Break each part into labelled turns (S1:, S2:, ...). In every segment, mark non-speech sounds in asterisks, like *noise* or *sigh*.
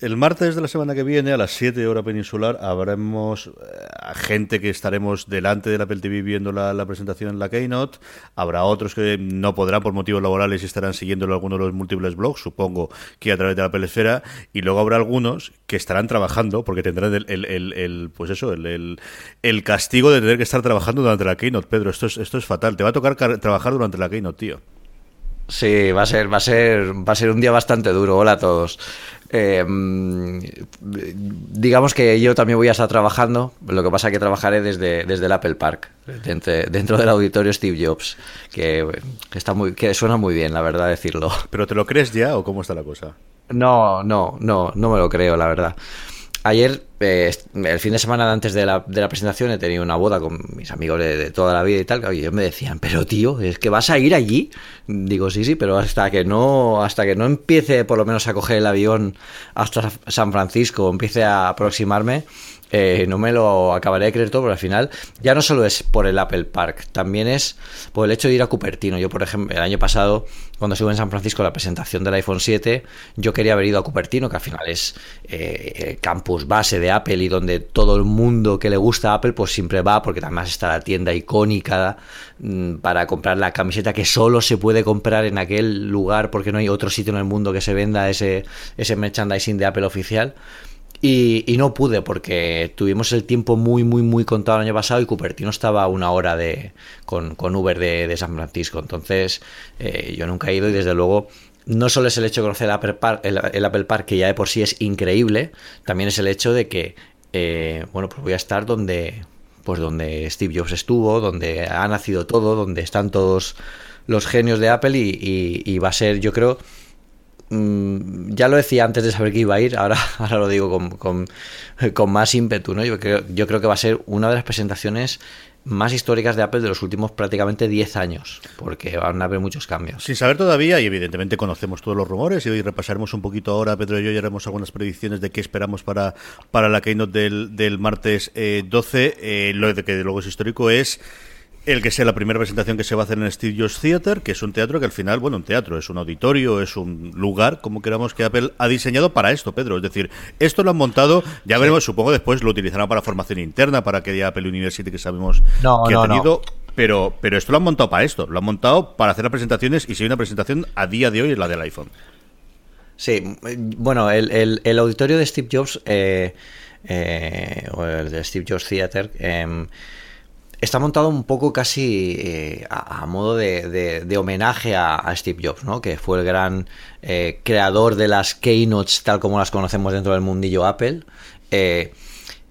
S1: El martes de la semana que viene, a las 7 hora peninsular, habremos eh, gente que estaremos delante del Apple TV viendo la, presentación en la Keynote. Habrá otros que no podrán por motivos laborales y estarán siguiéndolo algunos de los múltiples blogs, supongo que a través de la Apple Esfera. Y luego habrá algunos que estarán trabajando, porque tendrán el, el, pues eso, el, el, castigo de tener que estar trabajando durante la Keynote. Pedro, esto es, esto es fatal. Te va a tocar trabajar durante la Keynote, tío.
S2: Sí, va a ser, va a ser, va a ser un día bastante duro. Hola a todos. Eh, digamos que yo también voy a estar trabajando, lo que pasa es que trabajaré desde, desde el Apple Park, dentro, del auditorio Steve Jobs, que, está muy, que suena muy bien, la verdad, decirlo.
S1: ¿Pero te lo crees ya o cómo está la cosa?
S2: No, no, no, no me lo creo, la verdad. Ayer, eh, el fin de semana antes de la, de la, presentación, he tenido una boda con mis amigos de, toda la vida y tal. Y ellos me decían, pero tío, ¿es que vas a ir allí? Digo, sí, sí, pero hasta que no, hasta que no empiece por lo menos a coger el avión hasta San Francisco, empiece a aproximarme, eh, no me lo acabaré de creer todo, pero al final ya no solo es por el Apple Park, también es por el hecho de ir a Cupertino. Yo, por ejemplo, el año pasado, cuando estuve en San Francisco la presentación del iPhone 7, yo quería haber ido a Cupertino, que al final es eh, campus base de Apple y donde todo el mundo que le gusta Apple, pues siempre va, porque además está la tienda icónica mm, para comprar la camiseta que solo se puede comprar en aquel lugar, porque no hay otro sitio en el mundo que se venda ese, ese merchandising de Apple oficial. Y, no pude porque tuvimos el tiempo muy, muy, muy contado el año pasado y Cupertino estaba una hora de, con, Uber de, San Francisco. Entonces eh, yo nunca he ido y desde luego no solo es el hecho de conocer el Apple, Park, el, Apple Park, que ya de por sí es increíble, también es el hecho de que, eh, bueno, pues voy a estar donde, pues donde Steve Jobs estuvo, donde ha nacido todo, donde están todos los genios de Apple y va a ser, yo creo, ya lo decía antes de saber que iba a ir, ahora, *laughs* ahora lo digo con, con, más ímpetu, ¿no? Yo creo, yo creo que va a ser una de las presentaciones más históricas de Apple de los últimos prácticamente 10 años, porque van a haber muchos cambios.
S1: Sin saber todavía, y evidentemente conocemos todos los rumores, y hoy repasaremos un poquito ahora, Pedro y yo, y haremos algunas predicciones de qué esperamos para, para la keynote del, del martes 12. Eh, eh, lo de que luego es histórico es el que sea la primera presentación que se va a hacer en el Steve Jobs Theater, que es un teatro que al final, bueno, un teatro, es un auditorio, es un lugar, como queramos, que Apple ha diseñado para esto, Pedro. Es decir, esto lo han montado, ya veremos, supongo después lo utilizarán para formación interna, para que haya Apple University que sabemos que ha tenido. Pero, pero esto lo han montado para esto, lo han montado para hacer las presentaciones y si hay una presentación a día de hoy es la del iPhone.
S2: Sí, bueno, el, el, auditorio de Steve Jobs, eh, eh, o el de Steve Jobs Theater, eh, está montado un poco casi eh, a, modo de, homenaje a, Steve Jobs, ¿no? que fue el gran eh, creador de las keynotes tal como las conocemos dentro del mundillo Apple. Eh,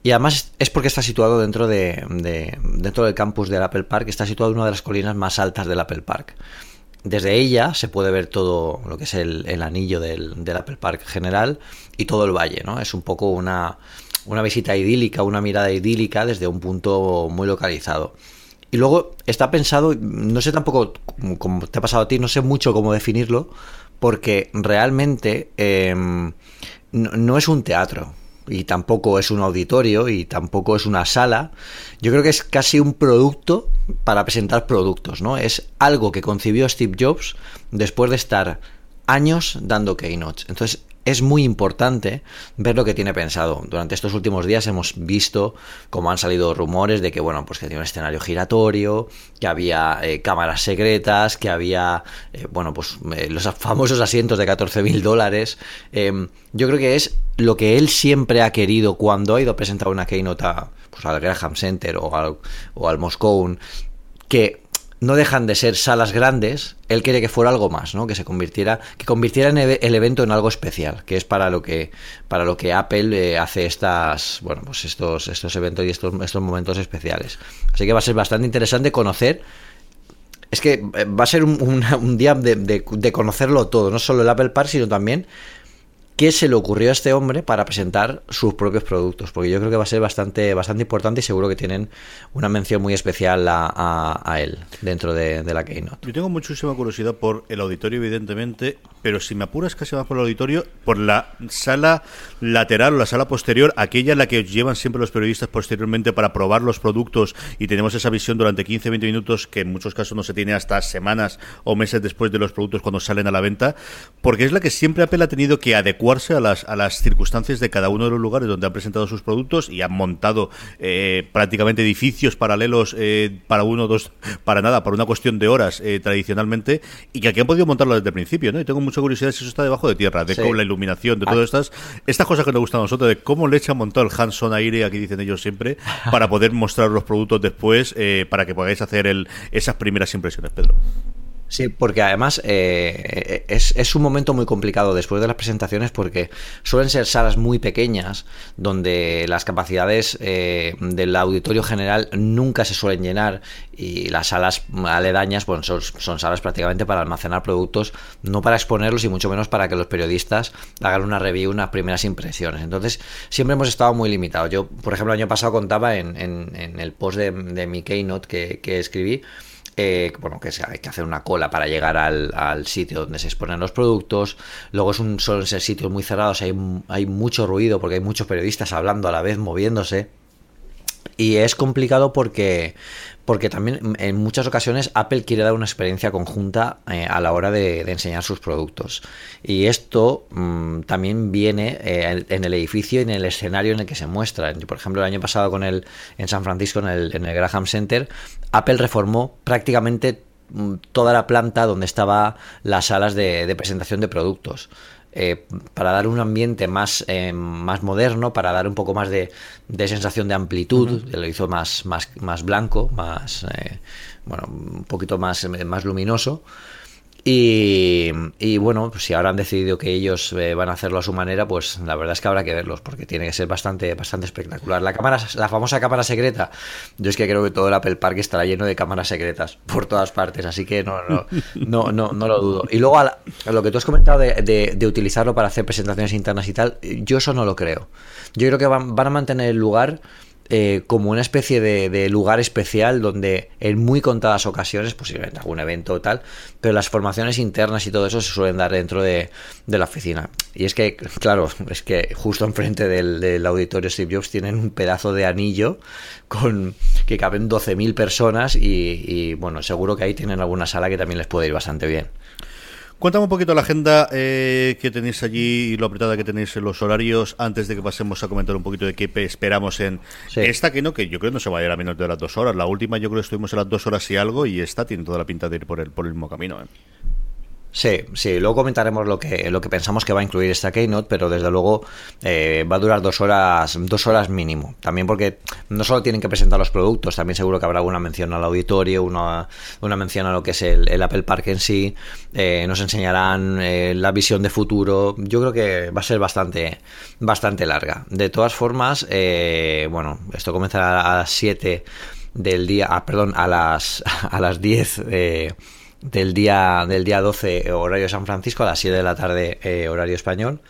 S2: y además es porque está situado dentro, de, dentro del campus del Apple Park, está situado en una de las colinas más altas del Apple Park. Desde ella se puede ver todo lo que es el, anillo del, del Apple Park general y todo el valle, ¿no? Es un poco una, una visita idílica, una mirada idílica desde un punto muy localizado. Y luego está pensado, no sé tampoco cómo te ha pasado a ti, no sé mucho cómo definirlo, porque realmente em, no, es un teatro y tampoco es un auditorio y tampoco es una sala. Yo creo que es casi un producto para presentar productos, ¿no? Es algo que concibió Steve Jobs después de estar años dando keynotes. Entonces, es muy importante ver lo que tiene pensado. Durante estos últimos días hemos visto cómo han salido rumores de que, bueno, pues que tiene un escenario giratorio, que había eh, cámaras secretas, que había, eh, bueno, pues eh, los famosos asientos de 14 mil dólares. Em, yo creo que es lo que él siempre ha querido cuando ha ido a presentar una keynote pues, al Graham Center o al, o al Moscone, que no dejan de ser salas grandes, él quiere que fuera algo más, ¿no? Que se convirtiera, que convirtiera el evento en algo especial, que es para lo que, para lo que Apple eh, hace estas, bueno, pues estos, estos eventos y estos, estos momentos especiales. Así que va a ser bastante interesante conocer. Es que eh, va a ser un, día de, de, conocerlo todo, no solo el Apple Park, sino también qué se le ocurrió a este hombre para presentar sus propios productos, porque yo creo que va a ser bastante, bastante importante y seguro que tienen una mención muy especial a, él dentro de, de, la Keynote.
S1: Yo tengo muchísima curiosidad por el auditorio, evidentemente, pero si me apuras casi más por el auditorio, por la sala lateral o la sala posterior, aquella en la que llevan siempre los periodistas posteriormente para probar los productos y tenemos esa visión durante 15-20 minutos que en muchos casos no se tiene hasta semanas o meses después de los productos cuando salen a la venta, porque es la que siempre Apple ha tenido que adecuarse a las, a las circunstancias de cada uno de los lugares donde han presentado sus productos y han montado eh, prácticamente edificios paralelos eh, para uno, dos, para nada, para una cuestión de horas eh, tradicionalmente y que aquí han podido montarlo desde el principio, ¿no? Y tengo mucha curiosidad si eso está debajo de tierra, de cómo la iluminación, de todas estas, estas cosas que nos gustan a nosotros, de cómo le echan montado el Hanson aire, aquí dicen ellos siempre, para poder mostrar los productos después, eh, para que podáis hacer el, esas primeras impresiones, Pedro.
S2: Sí, porque además eh, es, es, un momento muy complicado después de las presentaciones porque suelen ser salas muy pequeñas donde las capacidades eh, del auditorio general nunca se suelen llenar y las salas aledañas bueno, son, son, salas prácticamente para almacenar productos, no para exponerlos y mucho menos para que los periodistas hagan una review, unas primeras impresiones. Entonces siempre hemos estado muy limitados. Yo, por ejemplo, el año pasado contaba en, en, el post de, de mi keynote que, que escribí, eh, bueno, que hay que hacer una cola para llegar al, sitio donde se exponen los productos. Luego es un, ser sitios muy cerrados, hay, hay mucho ruido porque hay muchos periodistas hablando a la vez, moviéndose. Y es complicado porque, porque también en muchas ocasiones Apple quiere dar una experiencia conjunta eh, a la hora de, enseñar sus productos. Y esto mm, también viene eh, en el edificio y en el escenario en el que se muestra. Por ejemplo, el año pasado con el, en San Francisco, en el, en el Graham Center, Apple reformó prácticamente mm, toda la planta donde estaban las salas de presentación de productos. Eh, para dar un ambiente más, eh, más moderno, para dar un poco más de, sensación de amplitud, lo hizo más, más, más blanco, más, eh, bueno, un poquito más, más luminoso. Y, bueno, pues si ahora han decidido que ellos eh, van a hacerlo a su manera, pues la verdad es que habrá que verlos, porque tiene que ser bastante, bastante espectacular. La cámara, la famosa cámara secreta, yo es que creo que todo el Apple Park estará lleno de cámaras secretas por todas partes, así que no, no, no, no, no lo dudo. Y luego a, lo que tú has comentado de, utilizarlo para hacer presentaciones internas y tal, yo eso no lo creo. Yo creo que van a mantener el lugar eh, como una especie de, lugar especial donde en muy contadas ocasiones, posiblemente algún evento o tal, pero las formaciones internas y todo eso se suelen dar dentro de, la oficina. Y es que, claro, es que justo enfrente del, auditorio Steve Jobs tienen un pedazo de anillo con que caben 12.000 personas y bueno, seguro que ahí tienen alguna sala que también les puede ir bastante bien.
S1: Cuéntame un poquito la agenda eh, que tenéis allí y lo apretada que tenéis en los horarios antes de que pasemos a comentar un poquito de qué esperamos en esta que no, que yo creo no se va a ir a menos de las dos horas. La última yo creo que estuvimos en las dos horas y algo y esta tiene toda la pinta de ir por el, por el mismo camino. ¿eh?
S2: Sí, sí, luego comentaremos lo que, lo que pensamos que va a incluir esta Keynote, pero desde luego eh, va a durar dos horas, dos horas mínimo. También porque no solo tienen que presentar los productos, también seguro que habrá una mención al auditorio, una, una mención a lo que es el, Apple Park en sí, eh, nos enseñarán eh, la visión de futuro. Yo creo que va a ser bastante, bastante larga. De todas formas, bueno, esto comenzará a las 7 del día, ah, perdón, a las, *laughs* a las 10 del día, del día 12 horario San Francisco a las 7 de la tarde eh, horario español.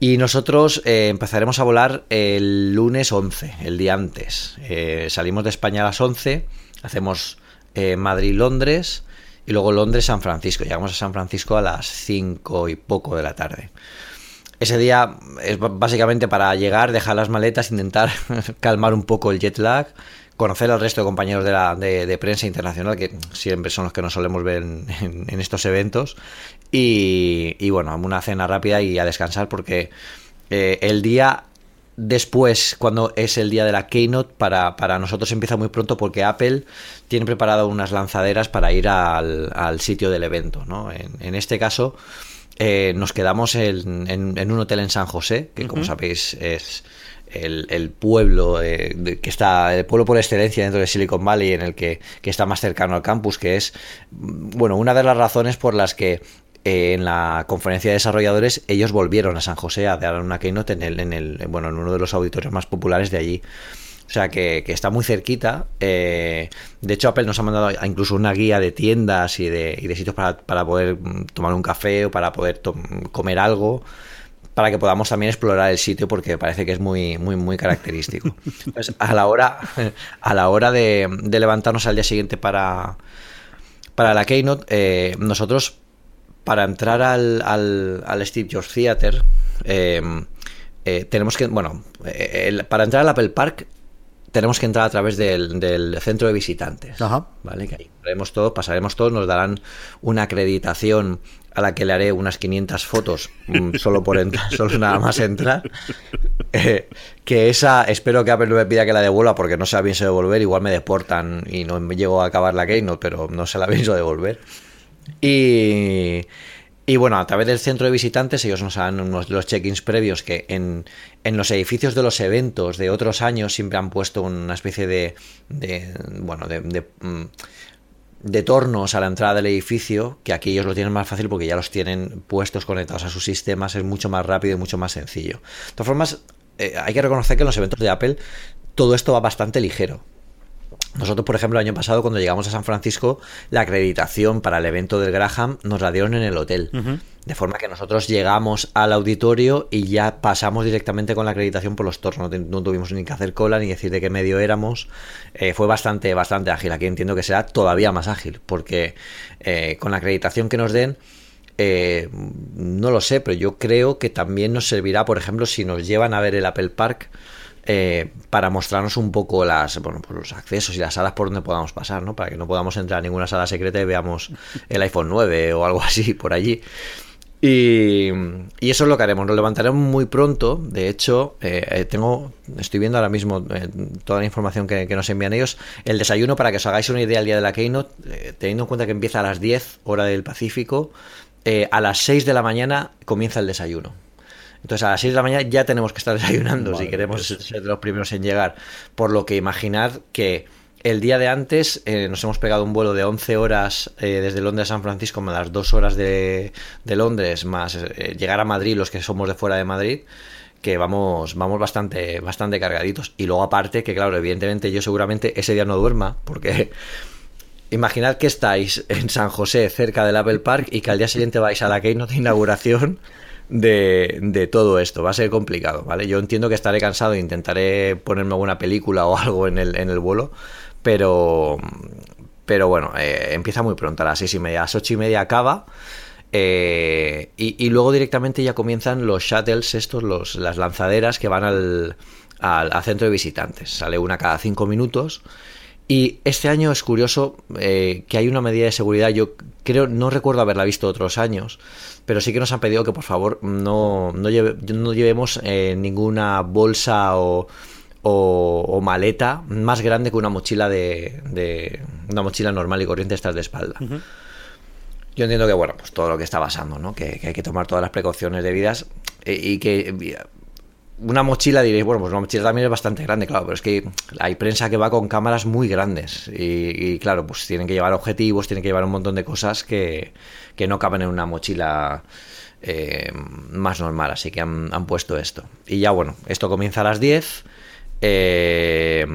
S2: Y nosotros eh, empezaremos a volar el lunes 11, el día antes. Eh, salimos de España a las 11, hacemos Madrid-Londres y luego Londres-San Francisco. Llegamos a San Francisco a las 5 y poco de la tarde. ese día es básicamente para llegar, dejar las maletas, intentar *laughs* calmar un poco el jet lag, conocer al resto de compañeros de, la, de, prensa internacional, que siempre son los que nos solemos ver en, estos eventos, y, y, bueno, una cena rápida y a descansar porque eh, el día después, cuando es el día de la Keynote, para, para, nosotros empieza muy pronto porque Apple tiene preparado unas lanzaderas para ir al, al sitio del evento. ¿no? En, en este caso, eh, nos quedamos en, en, un hotel en San José, que como sabéis es el, pueblo eh, que está, el pueblo por excelencia dentro de Silicon Valley, en el que, que, está más cercano al campus, que es, bueno, una de las razones por las que eh, en la conferencia de desarrolladores ellos volvieron a San José a dar una keynote en el, en el, bueno, en uno de los auditorios más populares de allí. O sea que, está muy cerquita. Eh, de hecho, Apple nos ha mandado incluso una guía de tiendas y de, y de sitios para, para, poder mm, tomar un café o para poder comer algo para que podamos también explorar el sitio porque parece que es muy muy muy característico. *laughs* a la hora a la hora de, levantarnos al día siguiente para para la keynote, eh, nosotros para entrar al, al, Steve Jobs Theater eh, tenemos que bueno para entrar al Apple Park tenemos que entrar a través del, centro de visitantes. ¿Vale? Que ahí todos, pasaremos todos, nos darán una acreditación a la que le haré unas 500 fotos mm, solo por entrar, *laughs* solo nada más entrar. *laughs* Eh, que esa, espero que Apple me pida que la devuelva porque no sé bien se devolver, igual me deportan y no me llego a acabar la Keynote, pero no se la *laughs* pienso devolver. Y, y bueno, a través del centro de visitantes ellos nos dan unos, los check-ins previos que en, en, los edificios de los eventos de otros años siempre han puesto una especie de, de bueno, de, mm, de, tornos a la entrada del edificio, que aquí ellos lo tienen más fácil porque ya los tienen puestos conectados a sus sistemas, es mucho más rápido y mucho más sencillo. De todas formas, eh, hay que reconocer que en los eventos de Apple todo esto va bastante ligero. Nosotros, por ejemplo, el año pasado, cuando llegamos a San Francisco, la acreditación para el evento del Graham nos la dieron en el hotel. De forma que nosotros llegamos al auditorio y ya pasamos directamente con la acreditación por los tornos. No, tuvimos ni que hacer cola ni decir de qué medio éramos. Eh, fue bastante, bastante ágil. Aquí entiendo que será todavía más ágil, porque eh, con la acreditación que nos den, eh, no lo sé, pero yo creo que también nos servirá, por ejemplo, si nos llevan a ver el Apple Park eh, para mostrarnos un poco las, bueno, pues los accesos y las salas por donde podamos pasar, ¿no? Para que no podamos entrar a ninguna sala secreta y veamos el iPhone 9 o algo así por allí. Y, eso es lo que haremos. Nos levantaremos muy pronto. De hecho, eh, eh, tengo, estoy viendo ahora mismo toda la información que, nos envían ellos. El desayuno, para que os hagáis una idea el día de la Keynote, teniendo en cuenta que empieza a las 10 hora del Pacífico, a las 6 de la mañana comienza el desayuno. Entonces a las 6 de la mañana ya tenemos que estar *laughs* desayunando si queremos ser de los primeros en llegar. Por lo que imaginad que el día de antes eh, nos hemos pegado un vuelo de 11 horas eh, desde Londres a San Francisco, más las 2 horas de, Londres, más eh, llegar a Madrid, los que somos de fuera de Madrid que vamos, vamos bastante, bastante cargaditos. Y luego aparte, que claro, evidentemente yo seguramente ese día no duerma, porque *laughs* imaginad que estáis en San José, cerca del Apple Park, y que al día siguiente vais a la keynote de inauguración de, todo esto. Va a ser complicado, ¿vale? Yo entiendo que estaré cansado e intentaré ponerme alguna película o *laughs* algo en el, en el vuelo, pero, pero bueno, eh, empieza muy pronto, a las seis y media, a las ocho y media acaba. Eh, y, luego directamente ya comienzan los shuttles, estos, los, las lanzaderas que van al, al, centro de visitantes. Sale una cada cinco minutos. Y este año es curioso eh, que hay una medida de seguridad. Yo creo, no recuerdo haberla visto otros años, pero sí que nos han pedido que por favor no, no, llevemos eh, ninguna bolsa o, o, maleta más grande que una mochila de, de, una mochila normal y corriente estas de espalda. Yo entiendo que, bueno, pues todo lo que está pasando, ¿no? Que, hay que tomar todas las precauciones debidas eh, y que una mochila diréis, bueno, pues una mochila también es bastante grande, claro, pero es que hay prensa que va con cámaras muy grandes y, claro, pues tienen que llevar objetivos, tienen que llevar un montón de cosas que, que no caben en una mochila eh, más normal, así que han, puesto esto. Y ya bueno, esto comienza a las 10 eh,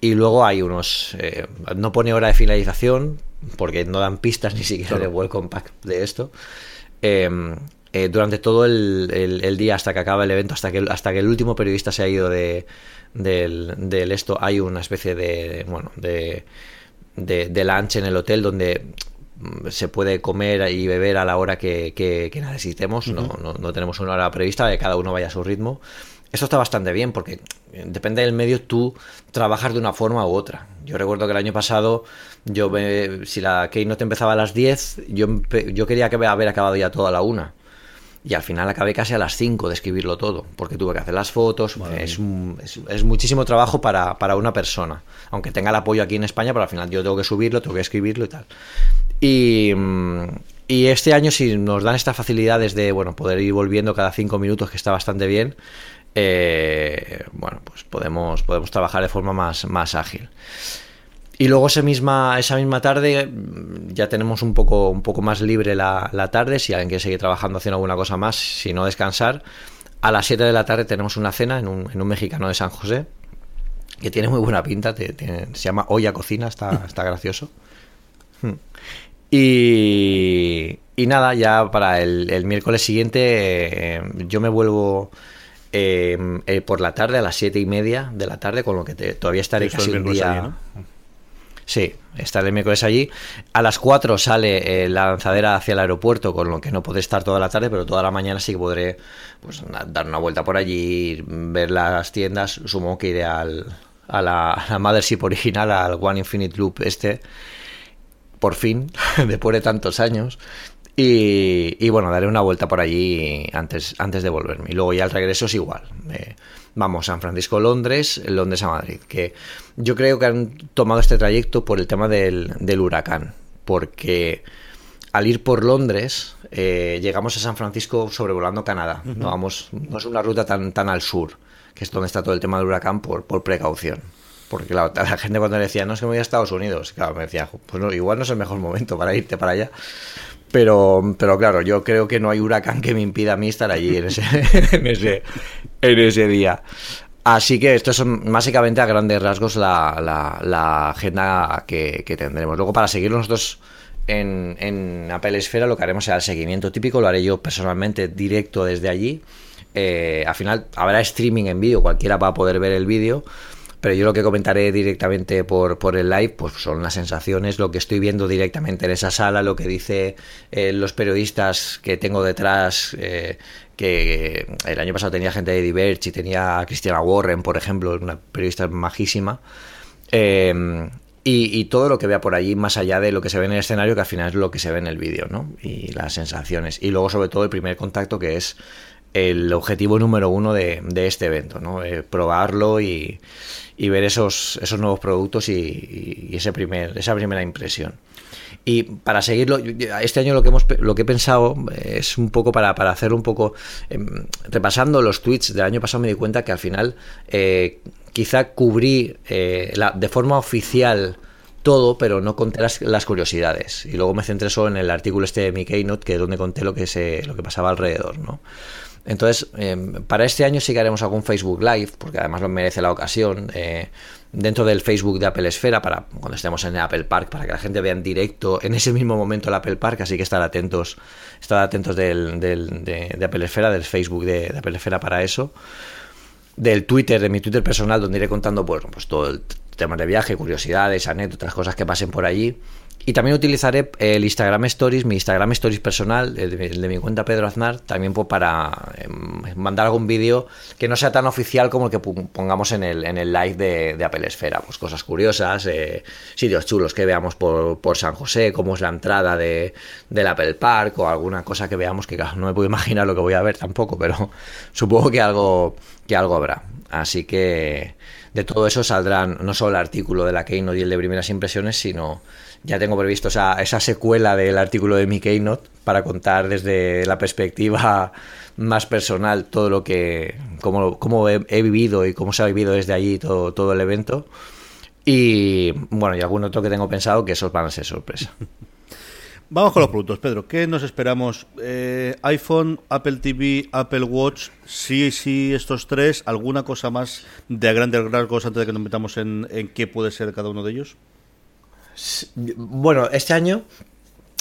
S2: y luego hay unos... Eh, no pone hora de finalización porque no dan pistas ni siquiera de welcome pack de esto. Eh, durante todo el, día hasta que acaba el evento, hasta que, hasta que el último periodista se ha ido de, del, esto, hay una especie de, bueno, de, de, lunch en el hotel donde se puede comer y beber a la hora que, que, necesitemos, no, no, no, tenemos una hora prevista, que cada uno vaya a su ritmo. Esto está bastante bien porque depende del medio, tú trabajas de una forma u otra. Yo recuerdo que el año pasado, yo si la Keynote empezaba a las 10, yo, yo quería que haber acabado ya toda la una. Y al final acabé casi a las 5 de escribirlo todo, porque tuve que hacer las fotos. Es, es, muchísimo trabajo para, para, una persona. Aunque tenga el apoyo aquí en España, pero al final yo tengo que subirlo, tengo que escribirlo y tal. Y, mm, y este año, si nos dan estas facilidades de bueno, poder ir volviendo cada 5 minutos, que está bastante bien, eh, bueno, pues podemos, podemos trabajar de forma más, más ágil. Y luego esa misma, esa misma tarde mm, ya tenemos un poco, un poco más libre la, tarde, si alguien quiere seguir trabajando haciendo alguna cosa más, si no descansar. A las 7 de la tarde tenemos una cena en un, en un mexicano de San José, que tiene muy buena pinta, se llama Olla Cocina, está, *laughs* está gracioso. Hmm. Y, y nada, ya para el, miércoles siguiente eh, yo me vuelvo Em, eh, por la tarde, a las siete y media de la tarde, con lo que todavía estaré casi un día. Sí, estaré el miércoles allí. A las 4 sale eh, la lanzadera hacia el aeropuerto, con lo que no podré estar toda la tarde, pero toda la mañana sí que podré pues, dar una vuelta por allí, ver las tiendas. Supongo que iré al, a, la, a la Mothership original, al One Infinite Loop este, por fin, *laughs* después de tantos años. Y, bueno, daré una vuelta por allí antes, antes de volverme. Y luego ya el regreso es igual. Eh, vamos, San Francisco, Londres, Londres a Madrid. Que yo creo que han tomado este trayecto por el tema del, huracán. Porque al ir por Londres, eh, llegamos a San Francisco sobrevolando Canadá. no, vamos, no es una ruta tan, tan al sur, que es donde está todo el tema del huracán por, por precaución. Porque la, la, gente cuando le decía, no, es que me voy a Estados Unidos, claro, me decía, pues no, igual no es el mejor momento para irte para allá. Pero, pero claro, yo creo que no hay huracán que me impida a mí estar allí en ese, *laughs* en ese, en ese día. Así que esto es básicamente a grandes rasgos la, la, agenda que, tendremos. Luego, para seguir nosotros en, en Apple Esfera, lo que haremos será el seguimiento típico, lo haré yo personalmente directo desde allí. Eh, al final habrá streaming en vídeo, cualquiera va a poder ver el vídeo. Pero yo lo que comentaré directamente por, por el live, pues son las sensaciones, lo que estoy viendo directamente en esa sala, lo que dice eh, los periodistas que tengo detrás, eh, que el año pasado tenía gente de Diverge y tenía a Christiana Warren, por ejemplo, una periodista majísima. Em, y, todo lo que vea por allí, más allá de lo que se ve en el escenario, que al final es lo que se ve en el vídeo, ¿no? Y las sensaciones. Y luego, sobre todo, el primer contacto, que es el objetivo número uno de, de este evento, ¿no? Eh, probarlo y, y ver esos, esos nuevos productos y, ese primer, esa primera impresión. Y para seguirlo, este año lo que hemos lo que he pensado es un poco para, para hacer un poco. Em, repasando los tweets del año pasado me di cuenta que al final eh, quizá cubrí eh, la, de forma oficial todo, pero no conté las, las, curiosidades. Y luego me centré solo en el artículo este de mi Keynote, que es donde conté lo que se, lo que pasaba alrededor, ¿no? Entonces, em, para este año sí que haremos algún Facebook Live, porque además lo merece la ocasión, eh, dentro del Facebook de Apple Esfera, para cuando estemos en Apple Park, para que la gente vea en directo en ese mismo momento el Apple Park, así que estar atentos, estar atentos del, de, Apple Esfera, del Facebook de, Apple Esfera para eso. Del Twitter, de mi Twitter personal, donde iré contando pues, pues todo el tema de viaje, curiosidades, anécdotas, cosas que pasen por allí. Y también utilizaré el Instagram Stories, mi Instagram Stories personal, el de, mi cuenta Pedro Aznar, también pues para em, mandar algún vídeo que no sea tan oficial como el que pongamos en el, en el live de, Apple Esfera. Pues cosas curiosas, eh, sitios chulos que veamos por, por, San José, cómo es la entrada de, del Apple Park o alguna cosa que veamos que no me puedo *laughs* imaginar lo que voy a ver tampoco, pero *laughs* supongo que algo, que algo habrá. Así que de todo eso saldrán no solo el artículo de la Keynote y el de primeras impresiones, sino ya tengo previsto esa, esa secuela del artículo de mi Keynote para contar desde la perspectiva más personal todo lo que, cómo, cómo he, vivido y cómo se ha vivido desde allí todo, todo el evento. Y bueno, y algún otro que tengo pensado que esos van a ser sorpresa. *laughs*
S1: Vamos con los productos, Pedro. ¿Qué nos esperamos? Eh, iPhone, Apple TV, Apple Watch, sí, sí, estos tres. ¿Alguna cosa más de a grandes rasgos antes de que nos metamos en, en qué puede ser cada uno de ellos?
S2: Bueno, este año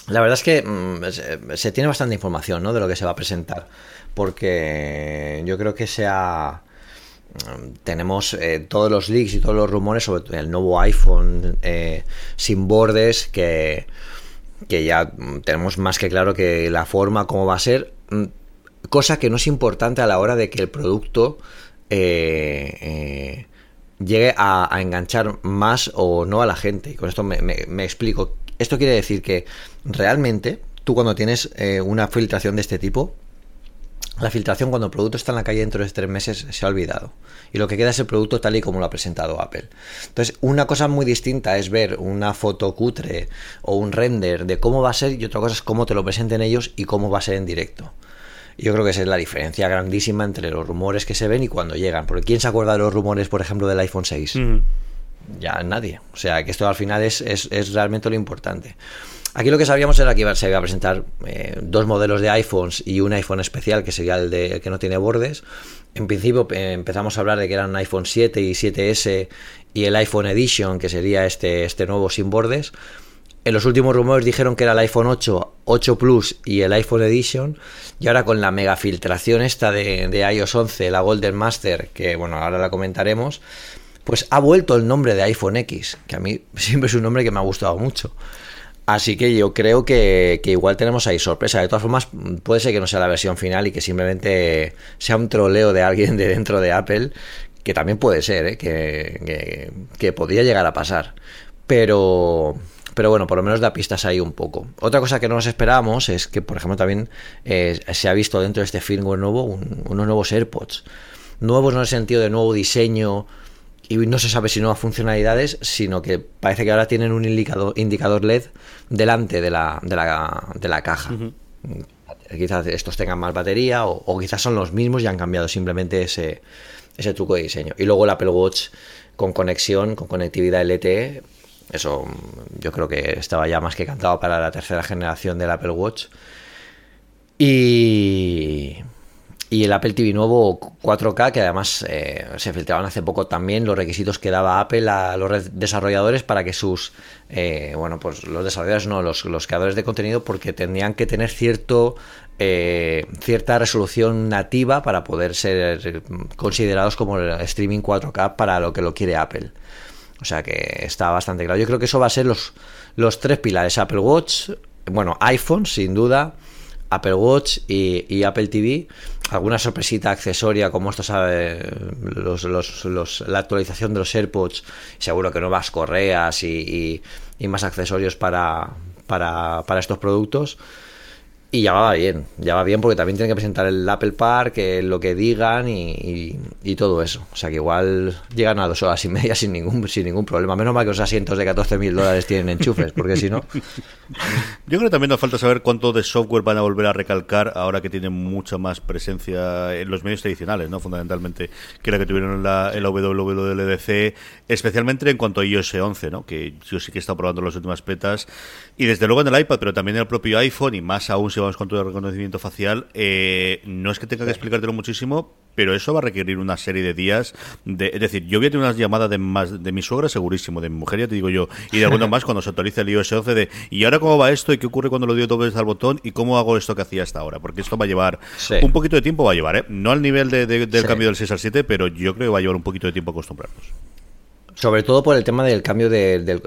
S2: la verdad es que mm, se, tiene bastante información ¿no? de lo que se va a presentar, porque yo creo que sea mm, tenemos eh, todos los leaks y todos los rumores sobre el nuevo iPhone eh, sin bordes que que ya tenemos más que claro que la forma, cómo va a ser, mm, cosa que no es importante a la hora de que el producto eh, llegue a, enganchar más o no a la gente. Y con esto me, explico. Esto quiere decir que realmente tú cuando tienes eh, una filtración de este tipo, la filtración cuando el producto está en la calle dentro de tres meses se ha olvidado. Y lo que queda es el producto tal y como lo ha presentado Apple. Entonces, una cosa muy distinta es ver una foto cutre o un render de cómo va a ser y otra cosa es cómo te lo presenten ellos y cómo va a ser en directo. Yo creo que esa es la diferencia grandísima entre los rumores que se ven y cuando llegan. Porque ¿quién se acuerda de los rumores, por ejemplo, del iPhone 6? Ya nadie. O sea, que esto al final es, es realmente lo importante. Aquí lo que sabíamos era que iba, se iba a presentar eh, dos modelos de iPhones y un iPhone especial, que sería el, de, que no tiene bordes. En principio eh, empezamos a hablar de que eran iPhone 7 y 7S y el iPhone Edition, que sería este, este nuevo sin bordes. En los últimos rumores dijeron que era el iPhone 8, 8 Plus y el iPhone Edition. Y ahora con la mega filtración esta de, de iOS 11, la Golden Master, que bueno, ahora la comentaremos, pues ha vuelto el nombre de iPhone X, que a mí *laughs* siempre es un nombre que me ha gustado mucho. Así que yo creo que, igual tenemos ahí sorpresa. De todas formas, puede ser que no sea la versión final y que simplemente sea un troleo de alguien de dentro de Apple, que también puede ser, ¿eh? que, que, podría llegar a pasar. Pero, pero bueno, por lo menos da pistas ahí un poco. Otra cosa que no nos esperábamos es que, por ejemplo, también eh, se ha visto dentro de este firmware nuevo unos nuevos AirPods. Nuevos no en el sentido de nuevo diseño, y no se sabe si nuevas funcionalidades, sino que parece que ahora tienen un indicador, indicador LED delante de la, de la, de la caja. Quizás estos tengan más batería o, quizás son los mismos y han cambiado simplemente ese, ese truco de diseño. Y luego el Apple Watch con conexión, con conectividad LTE, eso yo creo que estaba ya más que cantado para la tercera generación del Apple Watch. Y y el Apple TV nuevo 4K, que además eh, se filtraban hace poco también los requisitos que daba Apple a los desarrolladores para que sus, eh, bueno, pues los desarrolladores no, los, creadores de contenido, porque tendrían que tener cierto, eh, cierta resolución nativa para poder ser considerados como el streaming 4K para lo que lo quiere Apple. O sea que está bastante claro. Yo creo que eso va a ser los, los tres pilares, Apple Watch, bueno, iPhone sin duda, Apple Watch y, Apple TV. Alguna sorpresita accesoria como esto sabe los, la actualización de los AirPods. Seguro que nuevas correas y, y más accesorios para, para, para estos productos. Y ya va bien, ya va bien porque también tienen que presentar el Apple Park, lo que digan y, todo eso. O sea que igual llegan a dos horas y media sin ningún, sin ningún problema. Menos mal que los asientos de 14 mil dólares tienen enchufes, porque si no... *laughs*
S1: Yo creo que también nos falta saber cuánto de software van a volver a recalcar ahora que tienen mucha más presencia en los medios tradicionales, ¿no? Fundamentalmente, que la que tuvieron en la, en la especialmente en cuanto a iOS 11, ¿no? Que yo sí que he estado probando las últimas petas y desde luego en el iPad, pero también en el propio iPhone y más aún si vamos con todo el reconocimiento facial, eh, no es que tenga que explicártelo muchísimo, pero eso va a requerir una serie de días. De, es decir, yo voy a tener unas llamadas de más de mi suegra segurísimo, de mi mujer ya te digo yo, y de alguno *laughs* más cuando se actualice el iOS 11 de ¿y ahora cómo va esto? ¿Y qué ocurre cuando lo doy dos veces al botón? ¿Y cómo hago esto que hacía hasta ahora? Porque esto va a llevar un poquito de tiempo, va a llevar, ¿eh? No al nivel del cambio del 6 al 7, pero yo creo que va a llevar un poquito de tiempo acostumbrarnos.
S2: Sobre todo por el tema del cambio de, del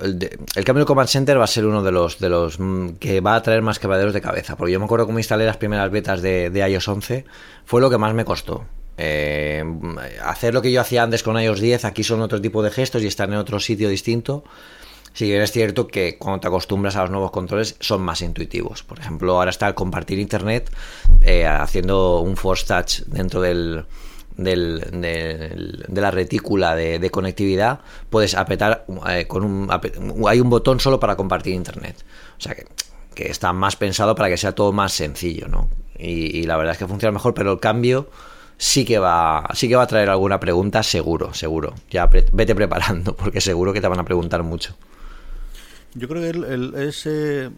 S2: el cambio de Command Center va a ser uno de los de los mm, que va a traer más quebraderos de cabeza. Porque yo me acuerdo cómo instalé las primeras betas de, de iOS 11, fue lo que más me costó. Eh, hacer lo que yo hacía antes con iOS 10, aquí son otro tipo de gestos y están en otro sitio distinto. Si bien es cierto que cuando te acostumbras a los nuevos controles son más intuitivos. Por ejemplo, ahora está el compartir internet eh, haciendo un force touch dentro del, del, de la retícula de, conectividad, puedes apretar eh, con un... hay un botón solo para compartir internet. O sea que, que, está más pensado para que sea todo más sencillo, ¿no? Y, la verdad es que funciona mejor, pero el cambio sí que va sí que va a traer alguna pregunta seguro, seguro. Ya vete preparando *laughs* porque seguro que te van a preguntar mucho.
S1: Yo creo que el, ese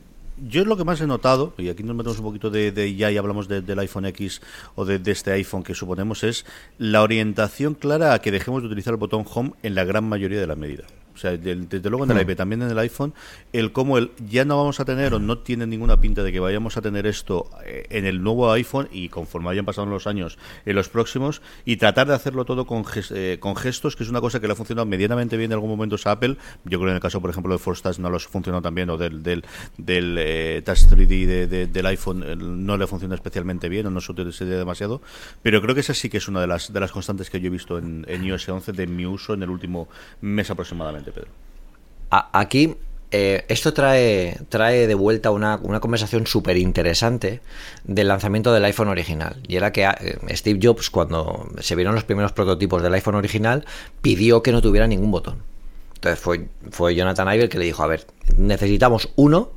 S1: yo lo que más he notado, y aquí nos metemos un poquito de, ya y hablamos del iPhone X o de, este iPhone que suponemos, es la orientación clara a que dejemos de utilizar el botón Home en la gran mayoría de la medida. O sea, desde luego en el hmm. iPad, también en el iPhone, el cómo el ya no vamos a tener o no tiene ninguna pinta de que vayamos a tener esto eh, en el nuevo iPhone y conforme hayan pasado los años en los próximos y tratar de hacerlo todo con, eh, con gestos, que es una cosa que le ha funcionado medianamente bien en algún momento a Apple. Yo creo que en el caso, por ejemplo, de Force Touch no lo funcionado tan bien o del, del, del eh, Touch 3D del iPhone no le funciona especialmente bien o no se utiliza demasiado, pero creo que esa sí que es una de las, de las constantes que yo he visto en, en iOS 11 de mi uso en el último mes aproximadamente,
S2: Aquí eh, esto trae, trae de vuelta una, una conversación súper interesante del lanzamiento del iPhone original. Y era que eh, Steve Jobs, cuando se vieron los primeros prototipos del iPhone original, pidió que no tuviera ningún botón. Entonces fue, fue Jonathan Ive el que le dijo, a ver, necesitamos uno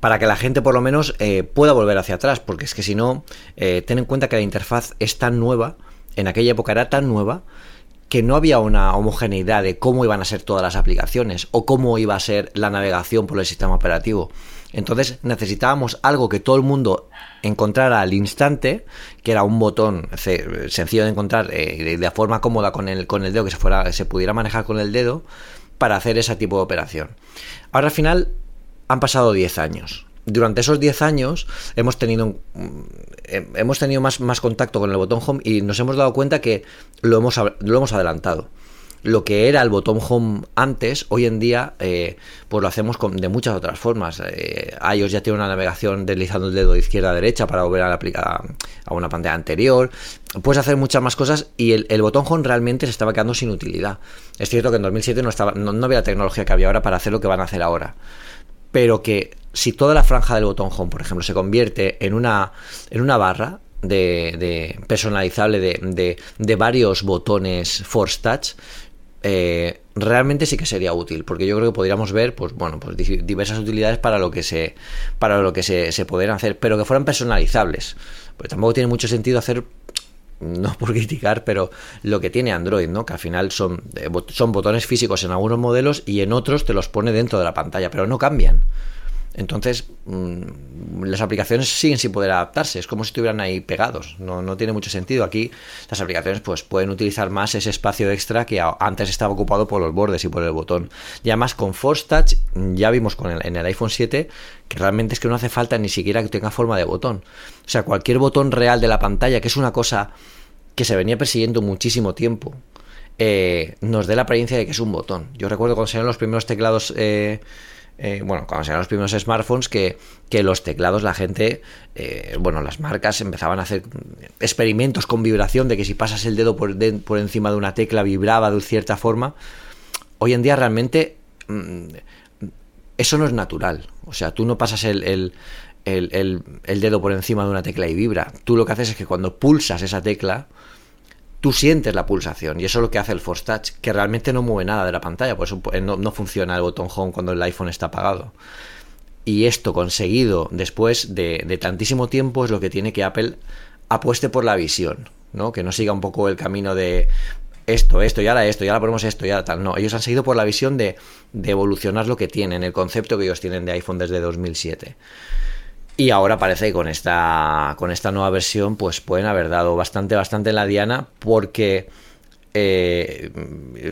S2: para que la gente por lo menos eh, pueda volver hacia atrás, porque es que si no, ten en cuenta que la interfaz es tan nueva, en aquella época era tan nueva, que no había una homogeneidad de cómo iban a ser todas las aplicaciones o cómo iba a ser la navegación por el sistema operativo. Entonces necesitábamos algo que todo el mundo encontrara al instante, que era un botón sencillo de encontrar eh, de forma cómoda con el, con el dedo, que se, fuera, se pudiera manejar con el dedo, para hacer ese tipo de operación. Ahora al final han pasado 10 años durante esos 10 años hemos tenido, mm, hemos tenido más, más, contacto con el botón home y nos hemos dado cuenta que lo hemos, lo hemos adelantado. Lo que era el botón home antes, hoy en día, eh, pues lo hacemos de muchas otras formas. Eh, iOS ya tiene una navegación deslizando el dedo de izquierda a derecha para volver a, la a una pantalla anterior. Puedes hacer muchas más cosas y el, botón home realmente se estaba quedando sin utilidad. Es cierto que en 2007 no, estaba, no había la tecnología que había ahora para hacer lo que van a hacer ahora. Pero que si toda la franja del botón home, por ejemplo, se convierte en una, en una barra de, personalizable de, varios botones Force Touch, eh, realmente sí que sería útil, porque yo creo que podríamos ver, pues bueno, pues diversas utilidades para lo que se, para lo que se, se hacer, pero que fueran personalizables. Porque tampoco tiene mucho sentido hacer no por criticar, pero lo que tiene Android, ¿no? Que al final son, eh, son botones físicos en algunos modelos y en otros te los pone dentro de la pantalla, pero no cambian. Entonces, mm, las aplicaciones siguen sin poder adaptarse, es como si estuvieran ahí pegados, no, no, tiene mucho sentido. Aquí las aplicaciones pues, pueden utilizar más ese espacio extra que antes estaba ocupado por los bordes y por el botón. Y además con Force Touch, ya vimos con el, en el iPhone 7 que realmente es que no hace falta ni siquiera que tenga forma de botón. O sea, cualquier botón real de la pantalla, que es una cosa que se venía persiguiendo muchísimo tiempo, eh, nos dé la apariencia de que es un botón. Yo recuerdo cuando salieron los primeros teclados... Eh, eh, bueno, cuando salieron los primeros smartphones, que, los teclados, la gente, eh, bueno, las marcas empezaban a hacer experimentos con vibración, de que si pasas el dedo por, encima de una tecla vibraba de cierta forma. Hoy en día realmente mm, eso no es natural. O sea, tú no pasas el, el dedo por encima de una tecla y vibra. Tú lo que haces es que cuando pulsas esa tecla, tú sientes la pulsación y eso es lo que hace el Force Touch, que realmente no mueve nada de la pantalla, por eso no, no funciona el botón home cuando el iPhone está apagado. Y esto conseguido después de, tantísimo tiempo es lo que tiene que Apple apueste por la visión, ¿no? Que no siga un poco el camino de esto, esto, y ahora esto, y ahora ponemos esto, y ahora tal. No, ellos han seguido por la visión de, de evolucionar lo que tienen, el concepto que ellos tienen de iPhone desde 2007. Y ahora parece que con esta, con esta nueva versión pues pueden haber dado bastante, bastante en la diana porque eh,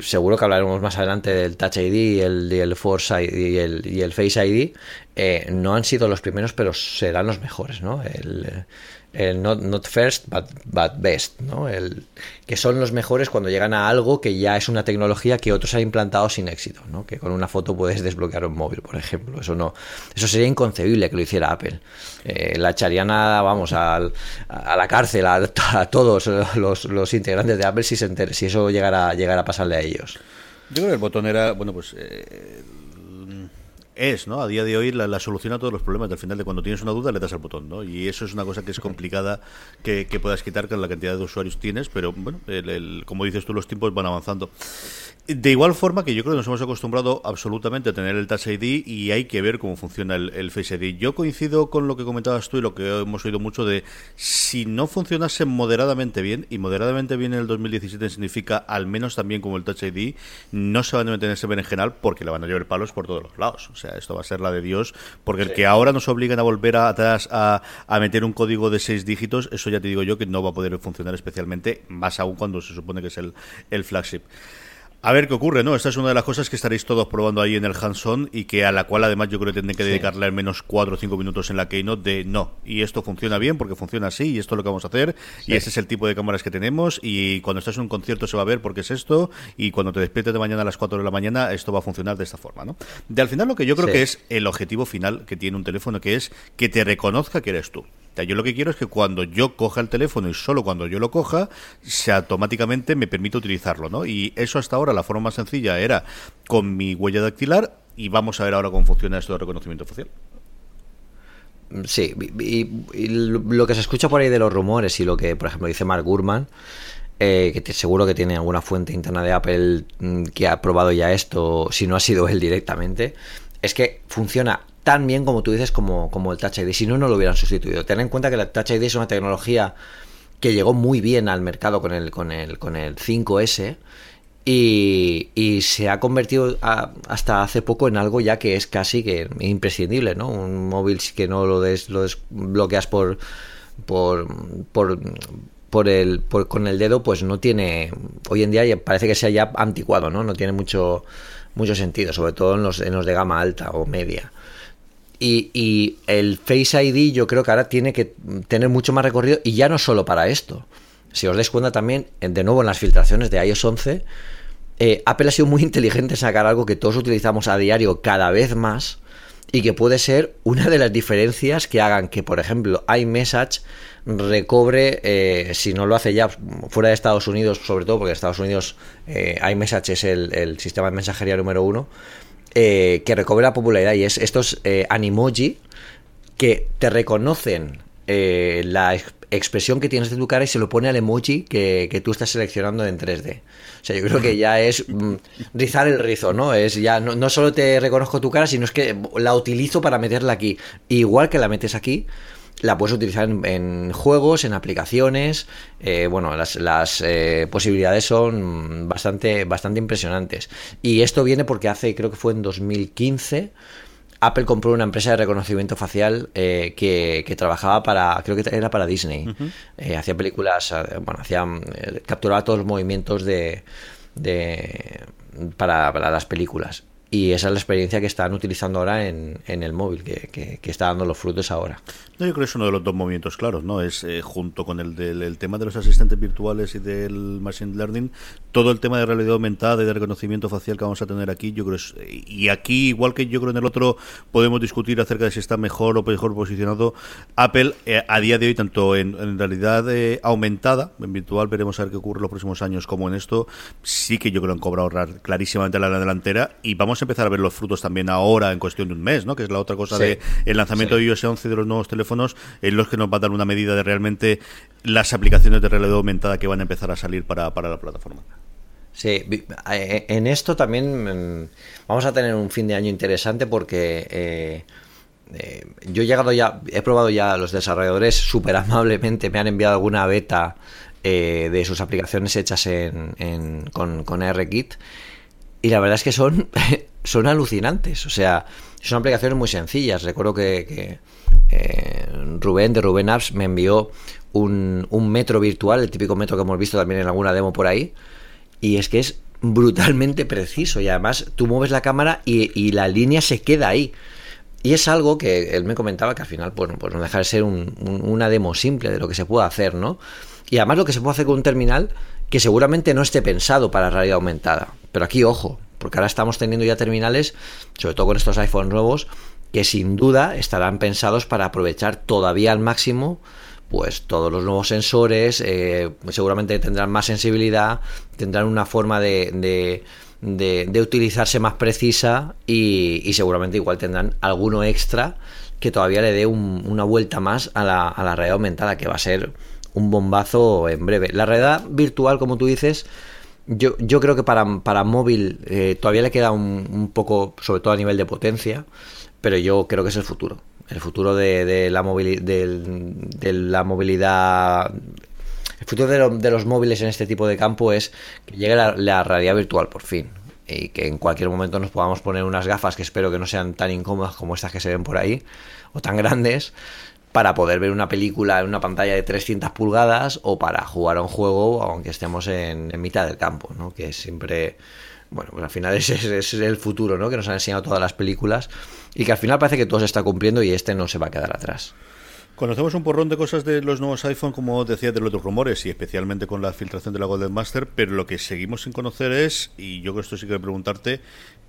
S2: seguro que hablaremos más adelante del Touch ID y el, Force ID el, y el Face ID. Eh, no han sido los primeros, pero serán los mejores, ¿no? El, el not, first but, best, ¿no? El, que son los mejores cuando llegan a algo que ya es una tecnología que otros han implantado sin éxito, ¿no? que con una foto puedes desbloquear un móvil, por ejemplo. Eso no, eso sería inconcebible que lo hiciera Apple. Eh, la echarían a, vamos, a, la cárcel a, todos los, los, integrantes de Apple si eso llegara, llegara a pasarle a ellos.
S1: Yo creo que el botón era, bueno, pues eh, es, ¿no? A día de hoy la, solución a todos los problemas. Al final de cuando tienes una duda le das al botón, ¿no? Y eso es una cosa que es complicada que, puedas quitar con la cantidad de usuarios tienes, pero bueno, el, como dices tú, los tiempos van avanzando. De igual forma que yo creo que nos hemos acostumbrado absolutamente a tener el Touch ID y hay que ver cómo funciona el, Face ID. Yo coincido con lo que comentabas tú y lo que hemos oído mucho de si no funcionase moderadamente bien, y moderadamente bien en el 2017 significa al menos también como el Touch ID, no se van a meter en ese berenjenal porque le van a llevar palos por todos los lados. O sea, esto va a ser la de Dios, porque el que ahora nos obligan a volver atrás a, a meter un código de seis dígitos, eso ya te digo yo que no va a poder funcionar especialmente, más aún cuando se supone que es el, el flagship. A ver qué ocurre, ¿no? Esta es una de las cosas que estaréis todos probando ahí en el Hanson y que a la cual además yo creo que tendré que dedicarle al menos 4 o 5 minutos en la Keynote de no. Y esto funciona bien porque funciona así y esto es lo que vamos a hacer. Y ese es el tipo de cámaras que tenemos. Y cuando estás en un concierto se va a ver porque es esto. Y cuando te despiertes de mañana a las 4 de la mañana esto va a funcionar de esta forma, ¿no? De al final lo que yo creo que es el objetivo final que tiene un teléfono que es que te reconozca que eres tú yo lo que quiero es que cuando yo coja el teléfono y solo cuando yo lo coja, se automáticamente me permite utilizarlo, ¿no? Y eso hasta ahora la forma más sencilla era con mi huella dactilar y vamos a ver ahora cómo funciona esto de reconocimiento facial.
S2: Sí, y, lo que se escucha por ahí de los rumores y lo que, por ejemplo, dice Mark Gurman, eh, que seguro que tiene alguna fuente interna de Apple mm, que ha probado ya esto, si no ha sido él directamente, es que funciona tan bien como tú dices como, como el Touch ID. Si no, no lo hubieran sustituido. Ten en cuenta que el Touch ID es una tecnología que llegó muy bien al mercado con el, con el, con el 5S y, y se ha convertido hasta hace poco en algo ya que es casi que imprescindible, ¿no? Un móvil que no lo, des, lo desbloqueas por, por, por por el, por, con el dedo, pues no tiene, hoy en día parece que sea ya anticuado, ¿no? No tiene mucho, mucho sentido, sobre todo en los, en los de gama alta o media. Y, el Face ID yo creo que ahora tiene que tener mucho más recorrido y ya no solo para esto. Si os dais cuenta también, de nuevo en las filtraciones de iOS 11, eh, Apple ha sido muy *laughs* inteligente en sacar algo que todos utilizamos a diario cada vez más y que puede ser una de las diferencias que hagan que, por ejemplo, iMessage recobre, eh, si no lo hace ya fuera de Estados Unidos, sobre todo porque en Estados Unidos eh, iMessage es el sistema de mensajería número uno, eh, que la popularidad y es estos eh, animoji que te reconocen eh, la expresión que tienes de tu cara y se lo pone al emoji que, tú estás seleccionando en 3D. O sea, yo creo que ya es mm, rizar el rizo, ¿no? Es ya no, no, solo te reconozco tu cara, sino es que la utilizo para meterla aquí. Igual que la metes aquí, la puedes utilizar en, juegos, en aplicaciones. Eh, bueno, las, eh, posibilidades son bastante, bastante impresionantes. Y esto viene porque hace, creo que fue en 2015, Apple compró una empresa de reconocimiento facial eh, que, trabajaba para, creo que era para Disney. hacía películas, bueno, hacía, capturaba todos los movimientos de, de para, para las películas. Y esa es la experiencia que están utilizando ahora en, en el móvil, que, que, está dando los frutos ahora.
S1: yo creo que es uno de los dos movimientos claros, ¿no? Es eh, junto con el del tema de los asistentes virtuales y del machine learning, todo el tema de realidad aumentada y de reconocimiento facial que vamos a tener aquí, yo creo es, y aquí igual que yo creo en el otro podemos discutir acerca de si está mejor o mejor posicionado Apple eh, a día de hoy tanto en, realidad eh, aumentada, en virtual veremos a ver qué ocurre en los próximos años como en esto, sí que yo creo que han cobrado clarísimamente la delantera y vamos a empezar a ver los frutos también ahora en cuestión de un mes, ¿no? Que es la otra cosa de el lanzamiento de iOS 11 de los nuevos teléfonos, en los que nos va a dar una medida de realmente las aplicaciones de realidad aumentada que van a empezar a salir para, la plataforma.
S2: Sí, eh, en esto también mm, vamos a tener un fin de año interesante porque eh, eh, yo he llegado ya, he probado ya los desarrolladores súper amablemente, me han enviado alguna beta de sus aplicaciones hechas en, con, con RKit y la verdad es que son, *laughs* son alucinantes. O sea, son aplicaciones muy sencillas. Recuerdo que, eh, Rubén de Rubén Apps me envió un, metro virtual, el típico metro que hemos visto también en alguna demo por ahí. Y es que es brutalmente preciso. Y además tú mueves la cámara y, la línea se queda ahí. Y es algo que él me comentaba que al final, pues, pues no deja de ser una demo simple de lo que se puede hacer, ¿no? Y además lo que se puede hacer con un terminal que seguramente no esté pensado para realidad aumentada. Pero aquí, ojo, porque ahora estamos teniendo ya terminales, sobre todo con estos iPhones nuevos, que sin duda estarán pensados para aprovechar todavía al máximo pues todos los nuevos sensores, eh, seguramente tendrán más sensibilidad, tendrán una forma de, de, utilizarse más precisa y, seguramente igual tendrán alguno extra que todavía le dé una vuelta más a la, a la realidad aumentada, que va a ser un bombazo en breve. La realidad virtual, como tú dices, yo, yo creo que para, para móvil eh, todavía le queda un, poco, sobre todo a nivel de potencia, pero yo creo que es el futuro. El futuro de, de la, de, la movilidad el futuro de, los móviles en este tipo de campo es que llegue la, la, realidad virtual por fin y que en cualquier momento nos podamos poner unas gafas que espero que no sean tan incómodas como estas que se ven por ahí o tan grandes para poder ver una película en una pantalla de 300 pulgadas o para jugar a un juego aunque estemos en, mitad del campo, ¿no? Que siempre bueno, pues al final es el futuro, ¿no? Que nos han enseñado todas las películas y que al final parece que todo se está cumpliendo y este no se va a quedar atrás.
S1: Conocemos un porrón de cosas de los nuevos iPhone, como decía, de los rumores y especialmente con la filtración de la Golden Master, pero lo que seguimos sin conocer es, y yo creo que esto sí que preguntarte,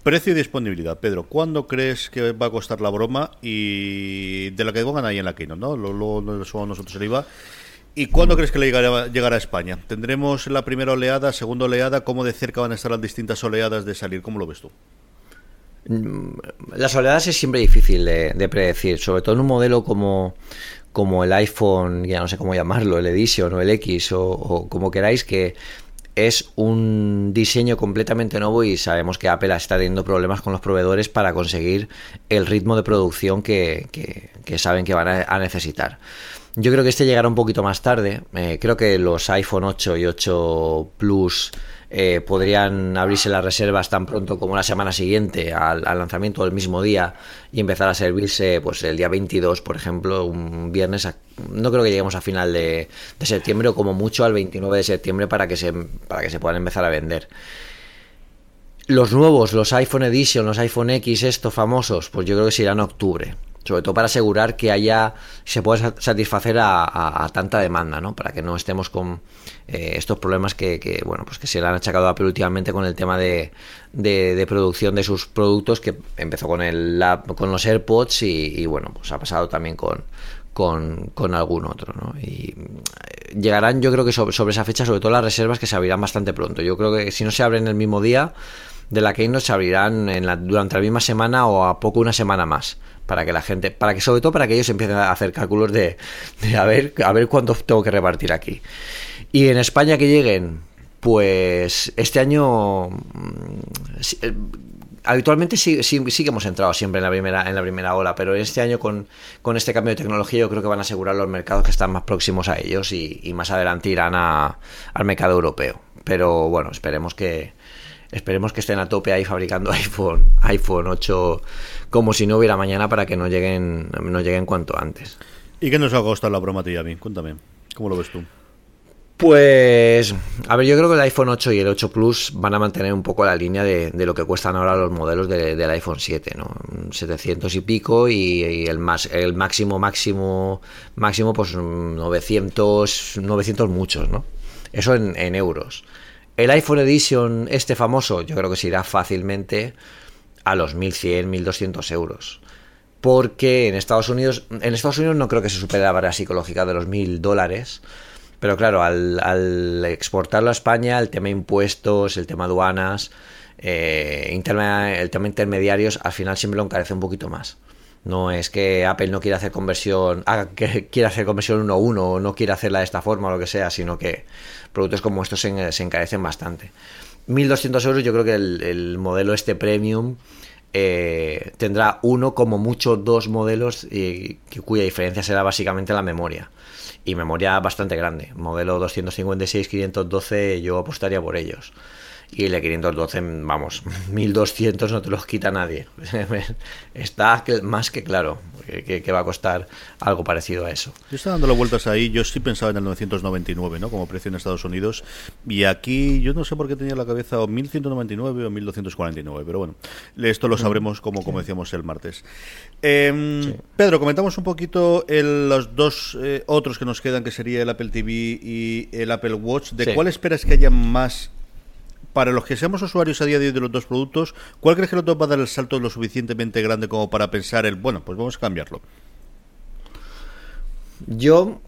S1: precio y disponibilidad. Pedro, ¿cuándo crees que va a costar la broma y de la que pongan ahí en la Keynote, ¿no? Luego lo, lo, nosotros el IVA. ¿Y cuándo crees que le llegará, a España? ¿Tendremos la primera oleada, segunda oleada? ¿Cómo de cerca van a estar las distintas oleadas de salir? ¿Cómo lo ves tú?
S2: Mm, las oleadas es siempre difícil de, de predecir, sobre todo en un modelo como, como el iPhone, ya no sé cómo llamarlo, el Edition o el X o, como queráis, que es un diseño completamente nuevo y sabemos que Apple está teniendo problemas con los proveedores para conseguir el ritmo de producción que, saben que van a, necesitar. Yo creo que este llegará un poquito más tarde. Eh, creo que los iPhone 8 y 8 Plus eh, podrían abrirse las reservas tan pronto como la semana siguiente al, lanzamiento del mismo día y empezar a servirse pues el día 22, por ejemplo, un viernes. No creo que lleguemos a final de, septiembre o como mucho al 29 de septiembre para que se, para que se puedan empezar a vender. Los nuevos, los iPhone Edition, los iPhone X, estos famosos, pues yo creo que se irán octubre sobre todo para asegurar que haya se pueda satisfacer a, tanta demanda, ¿no? Para que no estemos con eh, estos problemas que, bueno, pues que se le han achacado a Apple últimamente con el tema de, de, producción de sus productos, que empezó con el con los AirPods y, bueno, pues ha pasado también con, con, algún otro, ¿no? Y eh, llegarán, yo creo que sobre, esa fecha, sobre todo las reservas que se abrirán bastante pronto. Yo creo que si no se abren el mismo día de la Keynote se abrirán en la, durante la misma semana o a poco una semana más para que la gente, para que sobre todo para que ellos empiecen a hacer cálculos de, a ver a ver cuánto tengo que repartir aquí. Y en España que lleguen, pues este año mm, eh, habitualmente sí, sí, que hemos entrado siempre en la primera en la primera ola, pero este año con, con, este cambio de tecnología yo creo que van a asegurar los mercados que están más próximos a ellos y, más adelante irán a, al mercado europeo. Pero bueno, esperemos que, Esperemos que estén a tope ahí fabricando *laughs* iPhone, iPhone 8 como si no hubiera mañana para que no lleguen, no lleguen cuanto antes.
S1: ¿Y qué nos ha costado la broma mí? Cuéntame, ¿cómo lo ves tú?
S2: Pues, a ver, yo creo que el iPhone 8 y el 8 Plus van a mantener un poco la línea de, lo que cuestan ahora los modelos del iPhone 7, ¿no? 700 y pico y, el, más, el máximo, máximo, máximo, pues 900, 900 muchos, ¿no? Eso en, en euros. El iPhone Edition, este famoso, yo creo que se irá fácilmente a los 1100, 1200 euros. Porque en Estados Unidos, en Estados Unidos no creo que se supere la barrera psicológica de los 1000 dólares. Pero claro, al, exportarlo a España, el tema impuestos, el tema aduanas, eh, el tema intermediarios, al final siempre lo encarece un poquito más. No es que Apple no quiera hacer conversión, que *laughs* quiera hacer conversión 1-1 o no quiera hacerla de esta forma o lo que sea, sino que productos como estos se, encarecen bastante. 1.200 euros yo creo que el, modelo este premium eh, tendrá uno como mucho dos modelos cuya diferencia será básicamente la memoria. Y memoria bastante grande. Modelo 256, 512 yo apostaría por ellos y el de 512, vamos, *laughs* 1200 no te los quita nadie. *laughs* Está más que claro que, va a costar algo parecido a eso.
S1: Yo estaba dando vueltas ahí, yo sí pensaba en el 999, ¿no? Como precio en Estados Unidos, y aquí yo no sé por qué tenía la cabeza o 1199 o 1249, pero bueno, esto lo mm. sabremos como, como decíamos el martes. Em, Pedro, comentamos un poquito los dos eh, otros que nos quedan, que sería el Apple TV y el Apple Watch. ¿De cuál esperas que haya más para los que seamos usuarios a día de hoy de los dos productos, ¿cuál crees que los dos va a dar el salto lo suficientemente grande como para pensar el, bueno, pues vamos a cambiarlo?
S2: Yo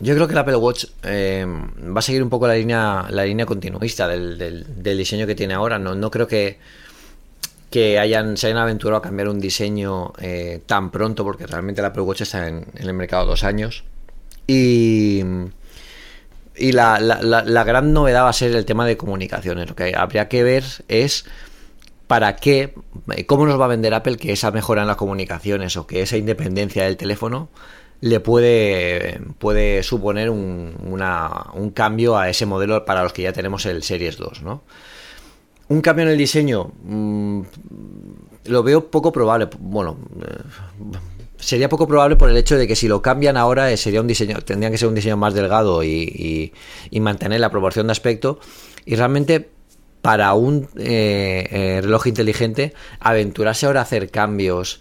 S2: yo creo que el Apple Watch eh, va a seguir un poco la línea, la línea continuista del, diseño que tiene ahora. No, no creo que, que hayan, se hayan aventurado a cambiar un diseño eh, tan pronto, porque realmente el Apple Watch está en, en, el mercado dos años. Y, y la, la, gran novedad va a ser el tema de comunicaciones. Lo que habría que ver es para qué, cómo nos va a vender Apple que esa mejora en las comunicaciones o que esa independencia del teléfono le puede, puede suponer un, un cambio a ese modelo para los que ya tenemos el Series 2, ¿no? Un cambio en el diseño mm, lo veo poco probable. Bueno, eh, sería poco probable por el hecho de que si lo cambian ahora eh, sería un diseño, tendrían que ser un diseño más delgado y, mantener la proporción de aspecto. Y realmente para un eh, eh, reloj inteligente, aventurarse ahora a hacer cambios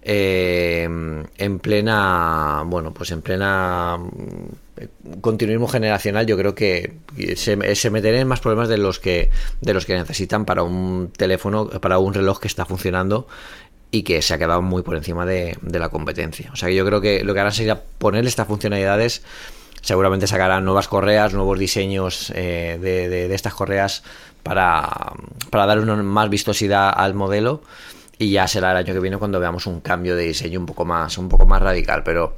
S2: en plena, bueno, pues en plena mm, continuismo generacional, yo creo que se, se meterían en más problemas de los que de los que necesitan para un teléfono, para un reloj que está funcionando y que se ha quedado muy por encima de, la competencia. O sea que yo creo que lo que harán sería ponerle estas funcionalidades. Seguramente sacarán nuevas correas, nuevos diseños eh, de, estas correas para, para dar una más vistosidad al modelo. Y ya será el año que viene cuando veamos un cambio de diseño un poco más, un poco más radical. Pero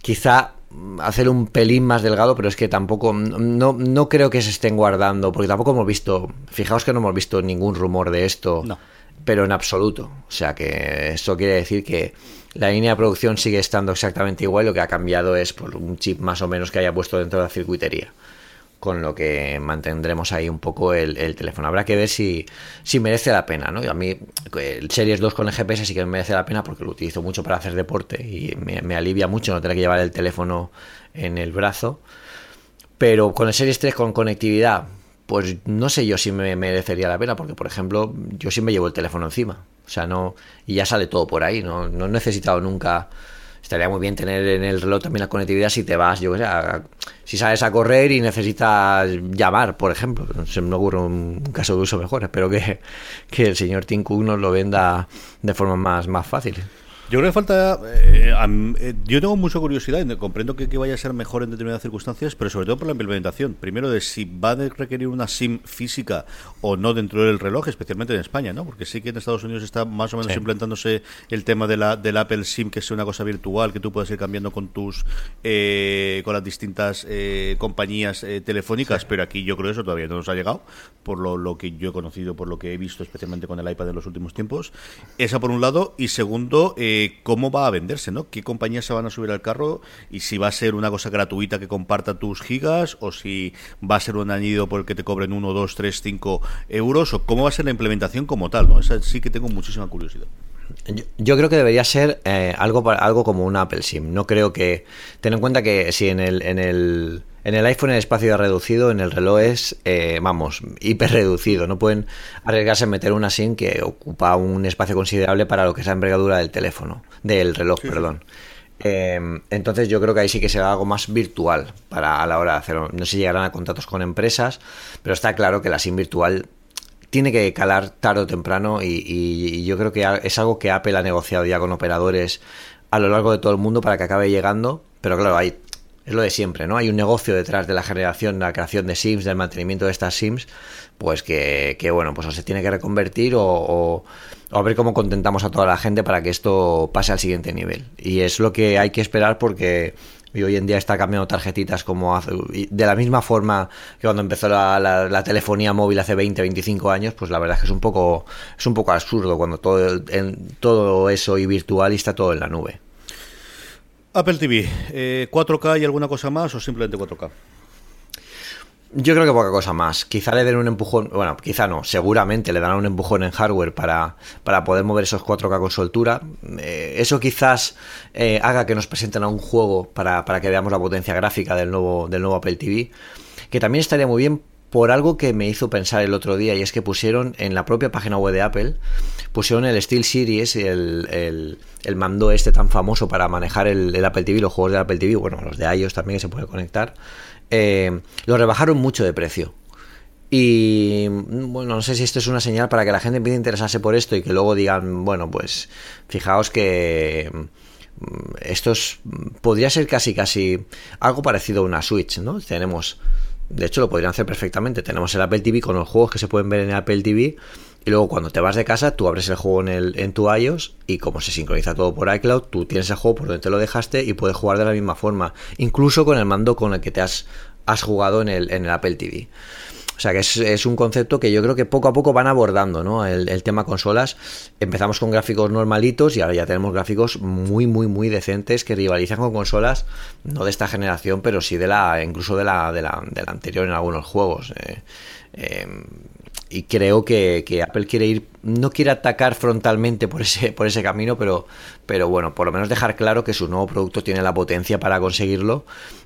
S2: quizá hacer un pelín más delgado, pero es que tampoco, no, no creo que se estén guardando, porque tampoco hemos visto, fijaos que no hemos visto ningún rumor de esto.
S1: No
S2: pero en absoluto. O sea que eso quiere decir que la línea de producción sigue estando exactamente igual, lo que ha cambiado es por un chip más o menos que haya puesto dentro de la circuitería. Con lo que mantendremos ahí un poco el, teléfono. Habrá que ver si, si merece la pena, ¿no? a mí, el Series 2 con el GPS sí que me merece la pena porque lo utilizo mucho para hacer deporte y me, me alivia mucho no tener que llevar el teléfono en el brazo. Pero con el Series 3 con conectividad, pues no sé yo si me merecería la pena, porque por ejemplo, yo siempre llevo el teléfono encima. O sea, no. Y ya sale todo por ahí. No, no he necesitado nunca. Estaría muy bien tener en el reloj también la conectividad si te vas, yo que sé, si sales a correr y necesitas llamar, por ejemplo. Se me ocurre un caso de uso mejor. Espero que, que el señor Tim Cook nos lo venda de forma más, más fácil.
S1: Yo creo que falta. Eh, eh, yo tengo mucha curiosidad, y comprendo que, vaya a ser mejor en determinadas circunstancias, pero sobre todo por la implementación. Primero, de si va a requerir una SIM física o no dentro del reloj, especialmente en España, ¿no? Porque sí que en Estados Unidos está más o menos implantándose el tema de la, del Apple SIM, que es una cosa virtual que tú puedes ir cambiando con tus. Eh, con las distintas compañías telefónicas, pero aquí yo creo que eso todavía no nos ha llegado, por lo, lo que yo he conocido, por lo que he visto, especialmente con el iPad en los últimos tiempos. Esa por un lado, y segundo, eh, cómo va a venderse, ¿no? ¿Qué compañías se van a subir al carro? Y si va a ser una cosa gratuita que comparta tus gigas o si va a ser un añadido por el que te cobren 1, 2, 3, 5 euros o cómo va a ser la implementación como tal, ¿no? Esa sí que tengo muchísima curiosidad.
S2: Yo, creo que debería ser eh, algo, algo como un Apple SIM. No creo que... Ten en cuenta que si en el, en el en el iPhone el espacio es reducido, en el reloj es, eh, vamos, hiper reducido. No pueden arriesgarse a meter una SIM que ocupa un espacio considerable para lo que es la envergadura del teléfono, del reloj, perdón. Em, entonces yo creo que ahí sí que será algo más virtual para a la hora de hacerlo. No sé si llegarán a contratos con empresas, pero está claro que la SIM virtual tiene que calar tarde o temprano y, y yo creo que es algo que Apple ha negociado ya con operadores a lo largo de todo el mundo para que acabe llegando. Pero claro, hay es lo de siempre, ¿no? Hay un negocio detrás de la generación, la creación de Sims, del mantenimiento de estas Sims, pues que, bueno, pues o se tiene que reconvertir o, a ver cómo contentamos a toda la gente para que esto pase al siguiente nivel. Y es lo que hay que esperar porque hoy en día está cambiando tarjetitas como de la misma forma que cuando empezó la, telefonía móvil hace 20, 25 años, pues la verdad es que es un poco, es un poco absurdo cuando todo, en, todo eso y virtual y está todo en la nube.
S1: Apple TV, eh, ¿4K y alguna cosa más o simplemente 4K?
S2: Yo creo que poca cosa más. Quizá le den un empujón, bueno, quizá no, seguramente le darán un empujón en hardware para, para poder mover esos 4K con soltura. Eh, eso quizás eh, haga que nos presenten a un juego para, para, que veamos la potencia gráfica del nuevo, del nuevo Apple TV. Que también estaría muy bien por algo que me hizo pensar el otro día y es que pusieron en la propia página web de Apple, pusieron el Steel Series, el, el, mando este tan famoso para manejar el, Apple TV, los juegos de Apple TV, bueno, los de iOS también que se puede conectar, eh, lo rebajaron mucho de precio. Y bueno, no sé si esto es una señal para que la gente empiece a interesarse por esto y que luego digan, bueno, pues fijaos que mm, esto podría ser casi casi algo parecido a una Switch, ¿no? Tenemos de hecho, lo podrían hacer perfectamente. Tenemos el Apple TV con los juegos que se pueden ver en el Apple TV. Y luego cuando te vas de casa, tú abres el juego en, el, en tu iOS y como se sincroniza todo por iCloud, tú tienes el juego por donde te lo dejaste y puedes jugar de la misma forma. Incluso con el mando con el que te has, has jugado en el, en el Apple TV. Sea que es, un concepto que yo creo que poco a poco van abordando, ¿no? El, tema consolas. Empezamos con gráficos normalitos y ahora ya tenemos gráficos muy, muy, muy decentes que rivalizan con consolas, no de esta generación, pero sí de la, incluso de la, de la, de la anterior en algunos juegos. Eh, eh, y creo que, Apple quiere ir, no quiere atacar frontalmente por ese, por ese camino, pero, pero bueno, por lo menos dejar claro que su nuevo producto tiene la potencia para conseguirlo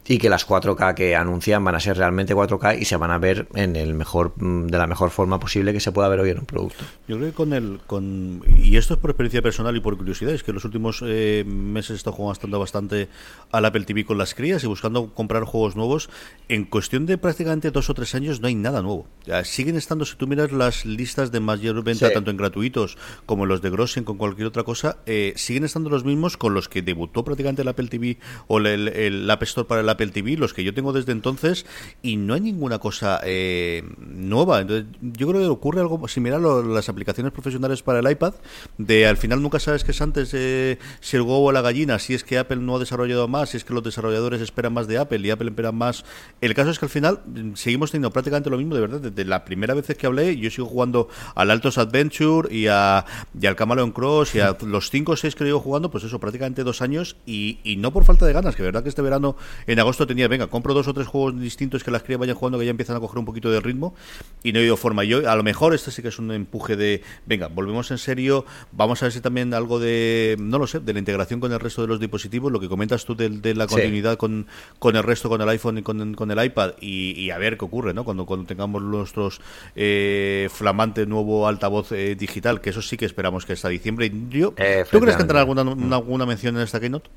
S2: y que las 4K que anuncian van a ser realmente 4K y se van a ver en el mejor mm, de la mejor forma posible que se pueda ver hoy en un producto.
S1: Yo creo que con el con y esto es por experiencia personal y por curiosidad, es que en los últimos eh, meses he estado jugando bastante al Apple TV con las crías y buscando comprar juegos nuevos. En cuestión de prácticamente dos o tres años no hay nada nuevo. siguen estando, si tú miras las listas de mayor venta, tanto en gratuitos como los de Grossen, con cualquier otra cosa, eh, siguen estando los mismos con los que debutó prácticamente el Apple TV o el, el, App Store para el Apple TV, los que yo tengo desde entonces, y no hay ninguna cosa eh, nueva. Entonces, yo creo que ocurre algo similar a las aplicaciones profesionales para el iPad, de al final nunca sabes qué es antes eh, si el huevo o la gallina, si es que Apple no ha desarrollado más, si es que los desarrolladores esperan más de Apple y Apple espera más. El caso es que al final mm, seguimos teniendo prácticamente lo mismo, de verdad, desde la primera vez que hablé, yo sigo jugando al Altos Adventure y, a, y al Camaleon Cross y a los 5 o 6 que llevo jugando, pues eso, prácticamente dos años y, y no por falta de ganas, que verdad que este verano en agosto tenía, venga, compro dos o tres juegos distintos que las crías vayan jugando que ya empiezan a coger un poquito de ritmo y no he ido forma. Yo, a lo mejor este sí que es un empuje de, venga, volvemos en serio, vamos a ver si también algo de, no lo sé, de la integración con el resto de los dispositivos, lo que comentas tú de, la continuidad con, con el resto, con el iPhone y con, con el iPad y, a ver qué ocurre, ¿no? Cuando, cuando tengamos nuestros eh, flamante nuevo altavoz eh, digital, que eso sí que esperamos que hasta diciembre. Yo, ¿Tú crees que entrará alguna, alguna mención en esta keynote?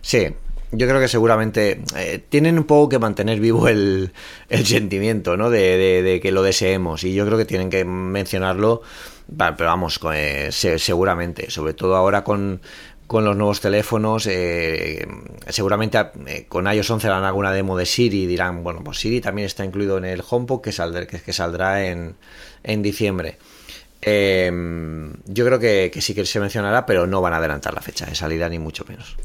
S2: Sí, yo creo que seguramente eh, tienen un poco que mantener vivo el, el sentimiento, ¿no? De, de, que lo deseemos. Y yo creo que tienen que mencionarlo, pero vamos, eh, seguramente. Sobre todo ahora con, con los nuevos teléfonos. Eh, seguramente con iOS 11 harán alguna demo de Siri y dirán, bueno, pues Siri también está incluido en el HomePod que, saldrá, que, saldrá en, en diciembre. Yo creo que, que sí que se mencionará, pero no van a adelantar la fecha de salida, ni mucho menos.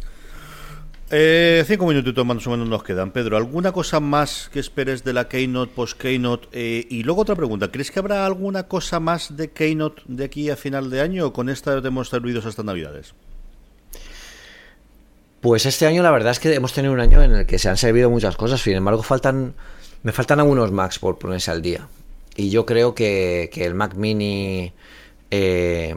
S1: Eh, cinco minutitos más o menos nos quedan. Pedro, ¿alguna cosa más que esperes de la Keynote, post-Keynote? Eh, y luego otra pregunta, ¿crees que habrá alguna cosa más de Keynote de aquí a final de año o con esta hemos servido hasta Navidades?
S2: Pues este año la verdad es que hemos tenido un año en el que se han servido muchas cosas, sin embargo faltan, me faltan algunos Macs por ponerse al día. Y yo creo que, el Mac Mini... Eh,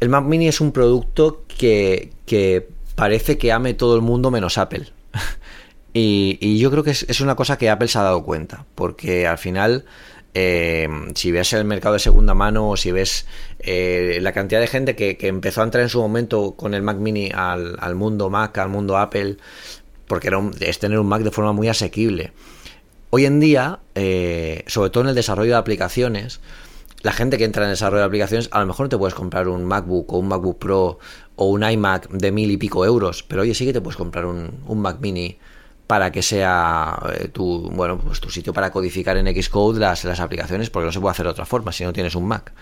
S2: el Mac Mini es un producto que, que parece que ame todo el mundo menos Apple. *laughs* y, yo creo que es, una cosa que Apple se ha dado cuenta, porque al final, eh, si ves el mercado de segunda mano o si ves eh, la cantidad de gente que, empezó a entrar en su momento con el Mac mini al, mundo Mac, al mundo Apple, porque era es tener un Mac de forma muy asequible. Hoy en día, eh, sobre todo en el desarrollo de aplicaciones, la gente que entra en el desarrollo de aplicaciones, a lo mejor no te puedes comprar un MacBook o un MacBook Pro o un iMac de mil y pico euros, pero oye, sí que te puedes comprar un, Mac mini para que sea eh, tu, bueno, pues tu sitio para codificar en Xcode las, las aplicaciones, porque no se puede hacer de otra forma si no tienes un Mac.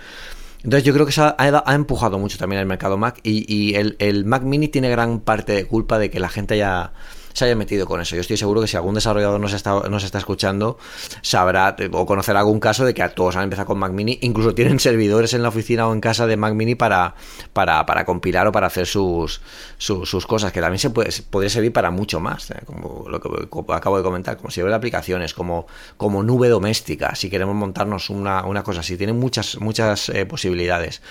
S2: Entonces yo creo que eso ha, empujado mucho también el mercado Mac y, el, el, Mac mini tiene gran parte de culpa de que la gente haya se haya metido con eso. Yo estoy seguro que si algún desarrollador nos está, nos está escuchando, sabrá o conocerá algún caso de que a todos han empezado con Mac Mini, incluso tienen servidores en la oficina o en casa de Mac Mini para, para, para compilar o para hacer sus, sus, cosas, que también se puede, podría servir para mucho más, ¿eh? como lo que acabo de comentar, como si de aplicaciones, como, como nube doméstica, si queremos montarnos una, una cosa así, tiene muchas, muchas eh, posibilidades.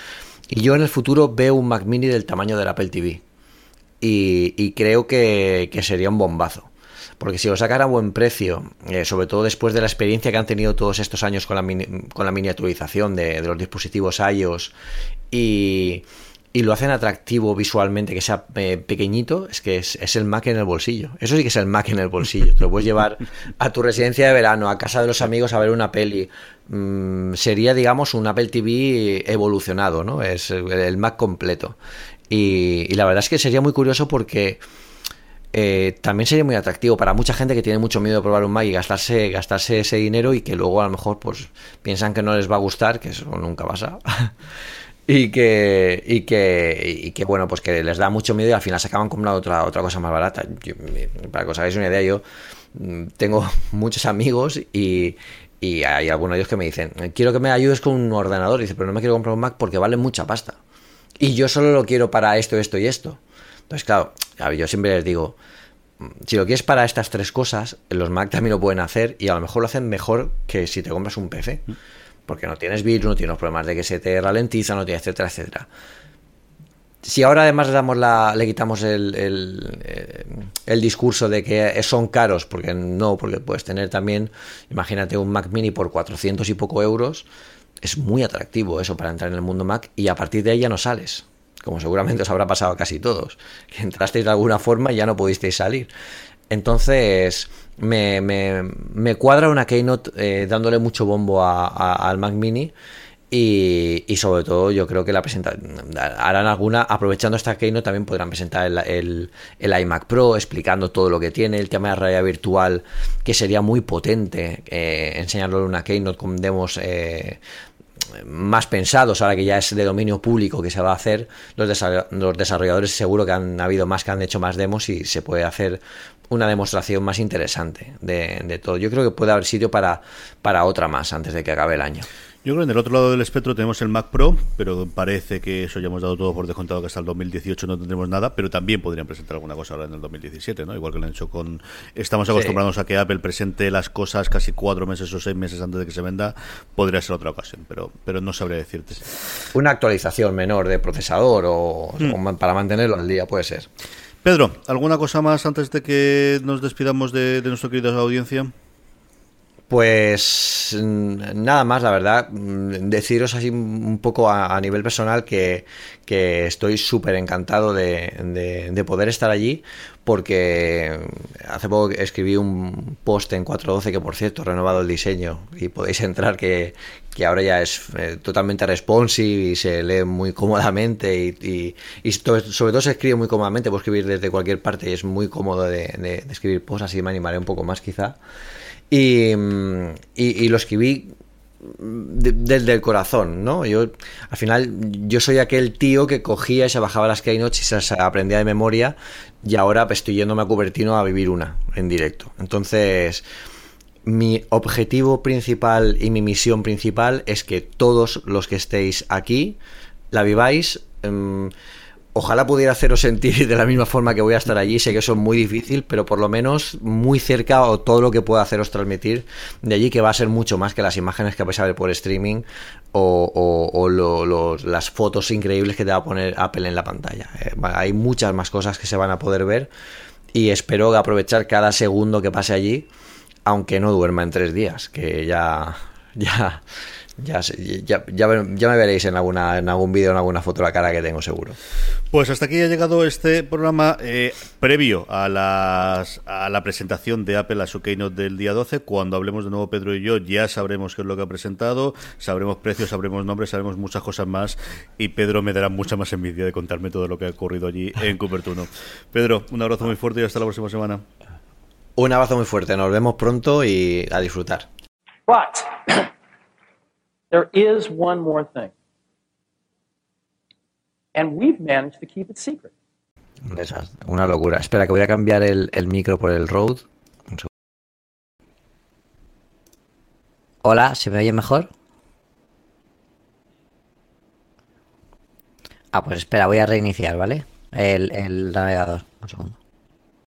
S2: Y yo en el futuro veo un Mac Mini del tamaño del Apple TV y, creo que, sería un bombazo. Porque si lo sacan a buen precio, eh, sobre todo después de la experiencia que han tenido todos estos años con la, con la miniaturización de, los dispositivos iOS y, y, lo hacen atractivo visualmente, que sea eh, pequeñito, es que es, el Mac en el bolsillo. Eso sí que es el Mac en el bolsillo. Te lo puedes llevar a tu residencia de verano, a casa de los amigos a ver una peli. Mm, sería, digamos, un Apple TV evolucionado, ¿no? Es el Mac completo. Y, la verdad es que sería muy curioso porque eh, también sería muy atractivo para mucha gente que tiene mucho miedo de probar un Mac y gastarse, gastarse ese dinero y que luego a lo mejor pues piensan que no les va a gustar, que eso nunca pasa. *laughs* y que, y que, y que bueno, pues que les da mucho miedo y al final se acaban comprando otra, otra cosa más barata. para que os hagáis una idea, yo mm, tengo *laughs* muchos amigos y, y hay algunos de ellos que me dicen, quiero que me ayudes con un ordenador. Y dice, pero no me quiero comprar un Mac porque vale mucha pasta y yo solo lo quiero para esto, esto y esto. Entonces, claro, yo siempre les digo, si lo quieres para estas tres cosas, los Mac también lo pueden hacer y a lo mejor lo hacen mejor que si te compras un PC. porque no tienes virus, no tienes problemas de que se te ralentiza, no tienes etcétera, etcétera. Si ahora además le, damos la, le quitamos el, el, eh, el, discurso de que son caros, porque no, porque puedes tener también, imagínate un Mac mini por 400 y poco euros, es muy atractivo eso para entrar en el mundo Mac y a partir de ahí ya no sales como seguramente os habrá pasado a casi todos, que entrasteis de alguna forma y ya no pudisteis salir. Entonces, me, me, cuadra una Keynote eh, dándole mucho bombo al Mac Mini. Y, sobre todo yo creo que la harán alguna, aprovechando esta Keynote también podrán presentar el, el, iMac Pro explicando todo lo que tiene, el tema de realidad virtual que sería muy potente eh, enseñarlo en una Keynote con demos eh, más pensados, ahora que ya es de dominio público que se va a hacer, los, desarrolladores seguro que han habido más que han hecho más demos y se puede hacer una demostración más interesante de, de todo. Yo creo que puede haber sitio para, para otra más antes de que acabe el año.
S1: Yo creo que en el otro lado del espectro tenemos el Mac Pro, pero parece que eso ya hemos dado todo por descontado que hasta el 2018 no tendremos nada, pero también podrían presentar alguna cosa ahora en el 2017, ¿no? Igual que lo han hecho con... Estamos acostumbrados a que Apple presente las cosas casi cuatro meses o seis meses antes de que se venda, podría ser otra ocasión, pero, pero no sabría decirte.
S2: Una actualización menor de procesador o, hmm. para mantenerlo al día puede ser.
S1: Pedro, ¿alguna cosa más antes de que nos despidamos de, de nuestra querida audiencia?
S2: Pues nada más, la verdad, deciros así un poco a, nivel personal que, estoy súper encantado de, poder estar allí porque hace poco escribí un post en 412 que por cierto he renovado el diseño y podéis entrar que, ahora ya es eh, totalmente responsive y se lee muy cómodamente y, sobre todo se escribe muy cómodamente, puedo escribir desde cualquier parte y es muy cómodo de, de escribir posts, así me animaré un poco más quizá. Y, y, lo escribí desde el corazón, ¿no? Yo, al final, yo soy aquel tío que cogía y se bajaba las keynotes y se las aprendía de memoria y ahora pues, estoy yéndome a Cupertino a vivir una en directo. Entonces, mi objetivo principal y mi misión principal es que todos los que estéis aquí la viváis. Em, Ojalá pudiera haceros sentir de la misma forma que voy a estar allí. Sé que eso es muy difícil, pero por lo menos muy cerca o todo lo que pueda haceros transmitir de allí, que va a ser mucho más que las imágenes que vais a ver por streaming o, las fotos increíbles que te va a poner Apple en la pantalla. Eh, hay muchas más cosas que se van a poder ver y espero aprovechar cada segundo que pase allí, aunque no duerma en tres días, que ya, ya ya, ya, ya, me veréis en, alguna, en algún vídeo, en alguna foto la cara que tengo seguro.
S1: Pues hasta aquí ha llegado este programa eh, previo a, las, a la presentación de Apple a su keynote del día 12. Cuando hablemos de nuevo Pedro y yo ya sabremos qué es lo que ha presentado, sabremos precios, sabremos nombres, sabremos muchas cosas más y Pedro me dará mucha más envidia de contarme todo lo que ha ocurrido allí en *laughs* Cupertuno. Pedro, un abrazo muy fuerte y hasta la próxima semana.
S2: Un abrazo muy fuerte, nos vemos pronto y a disfrutar.
S3: There is one more thing. And we've managed to keep it secret.
S2: Una locura. Espera, que voy a cambiar el, el micro por el Rode. Hola, ¿se me oye mejor? Ah, pues espera, voy a reiniciar, ¿vale? El, el navegador. Un segundo.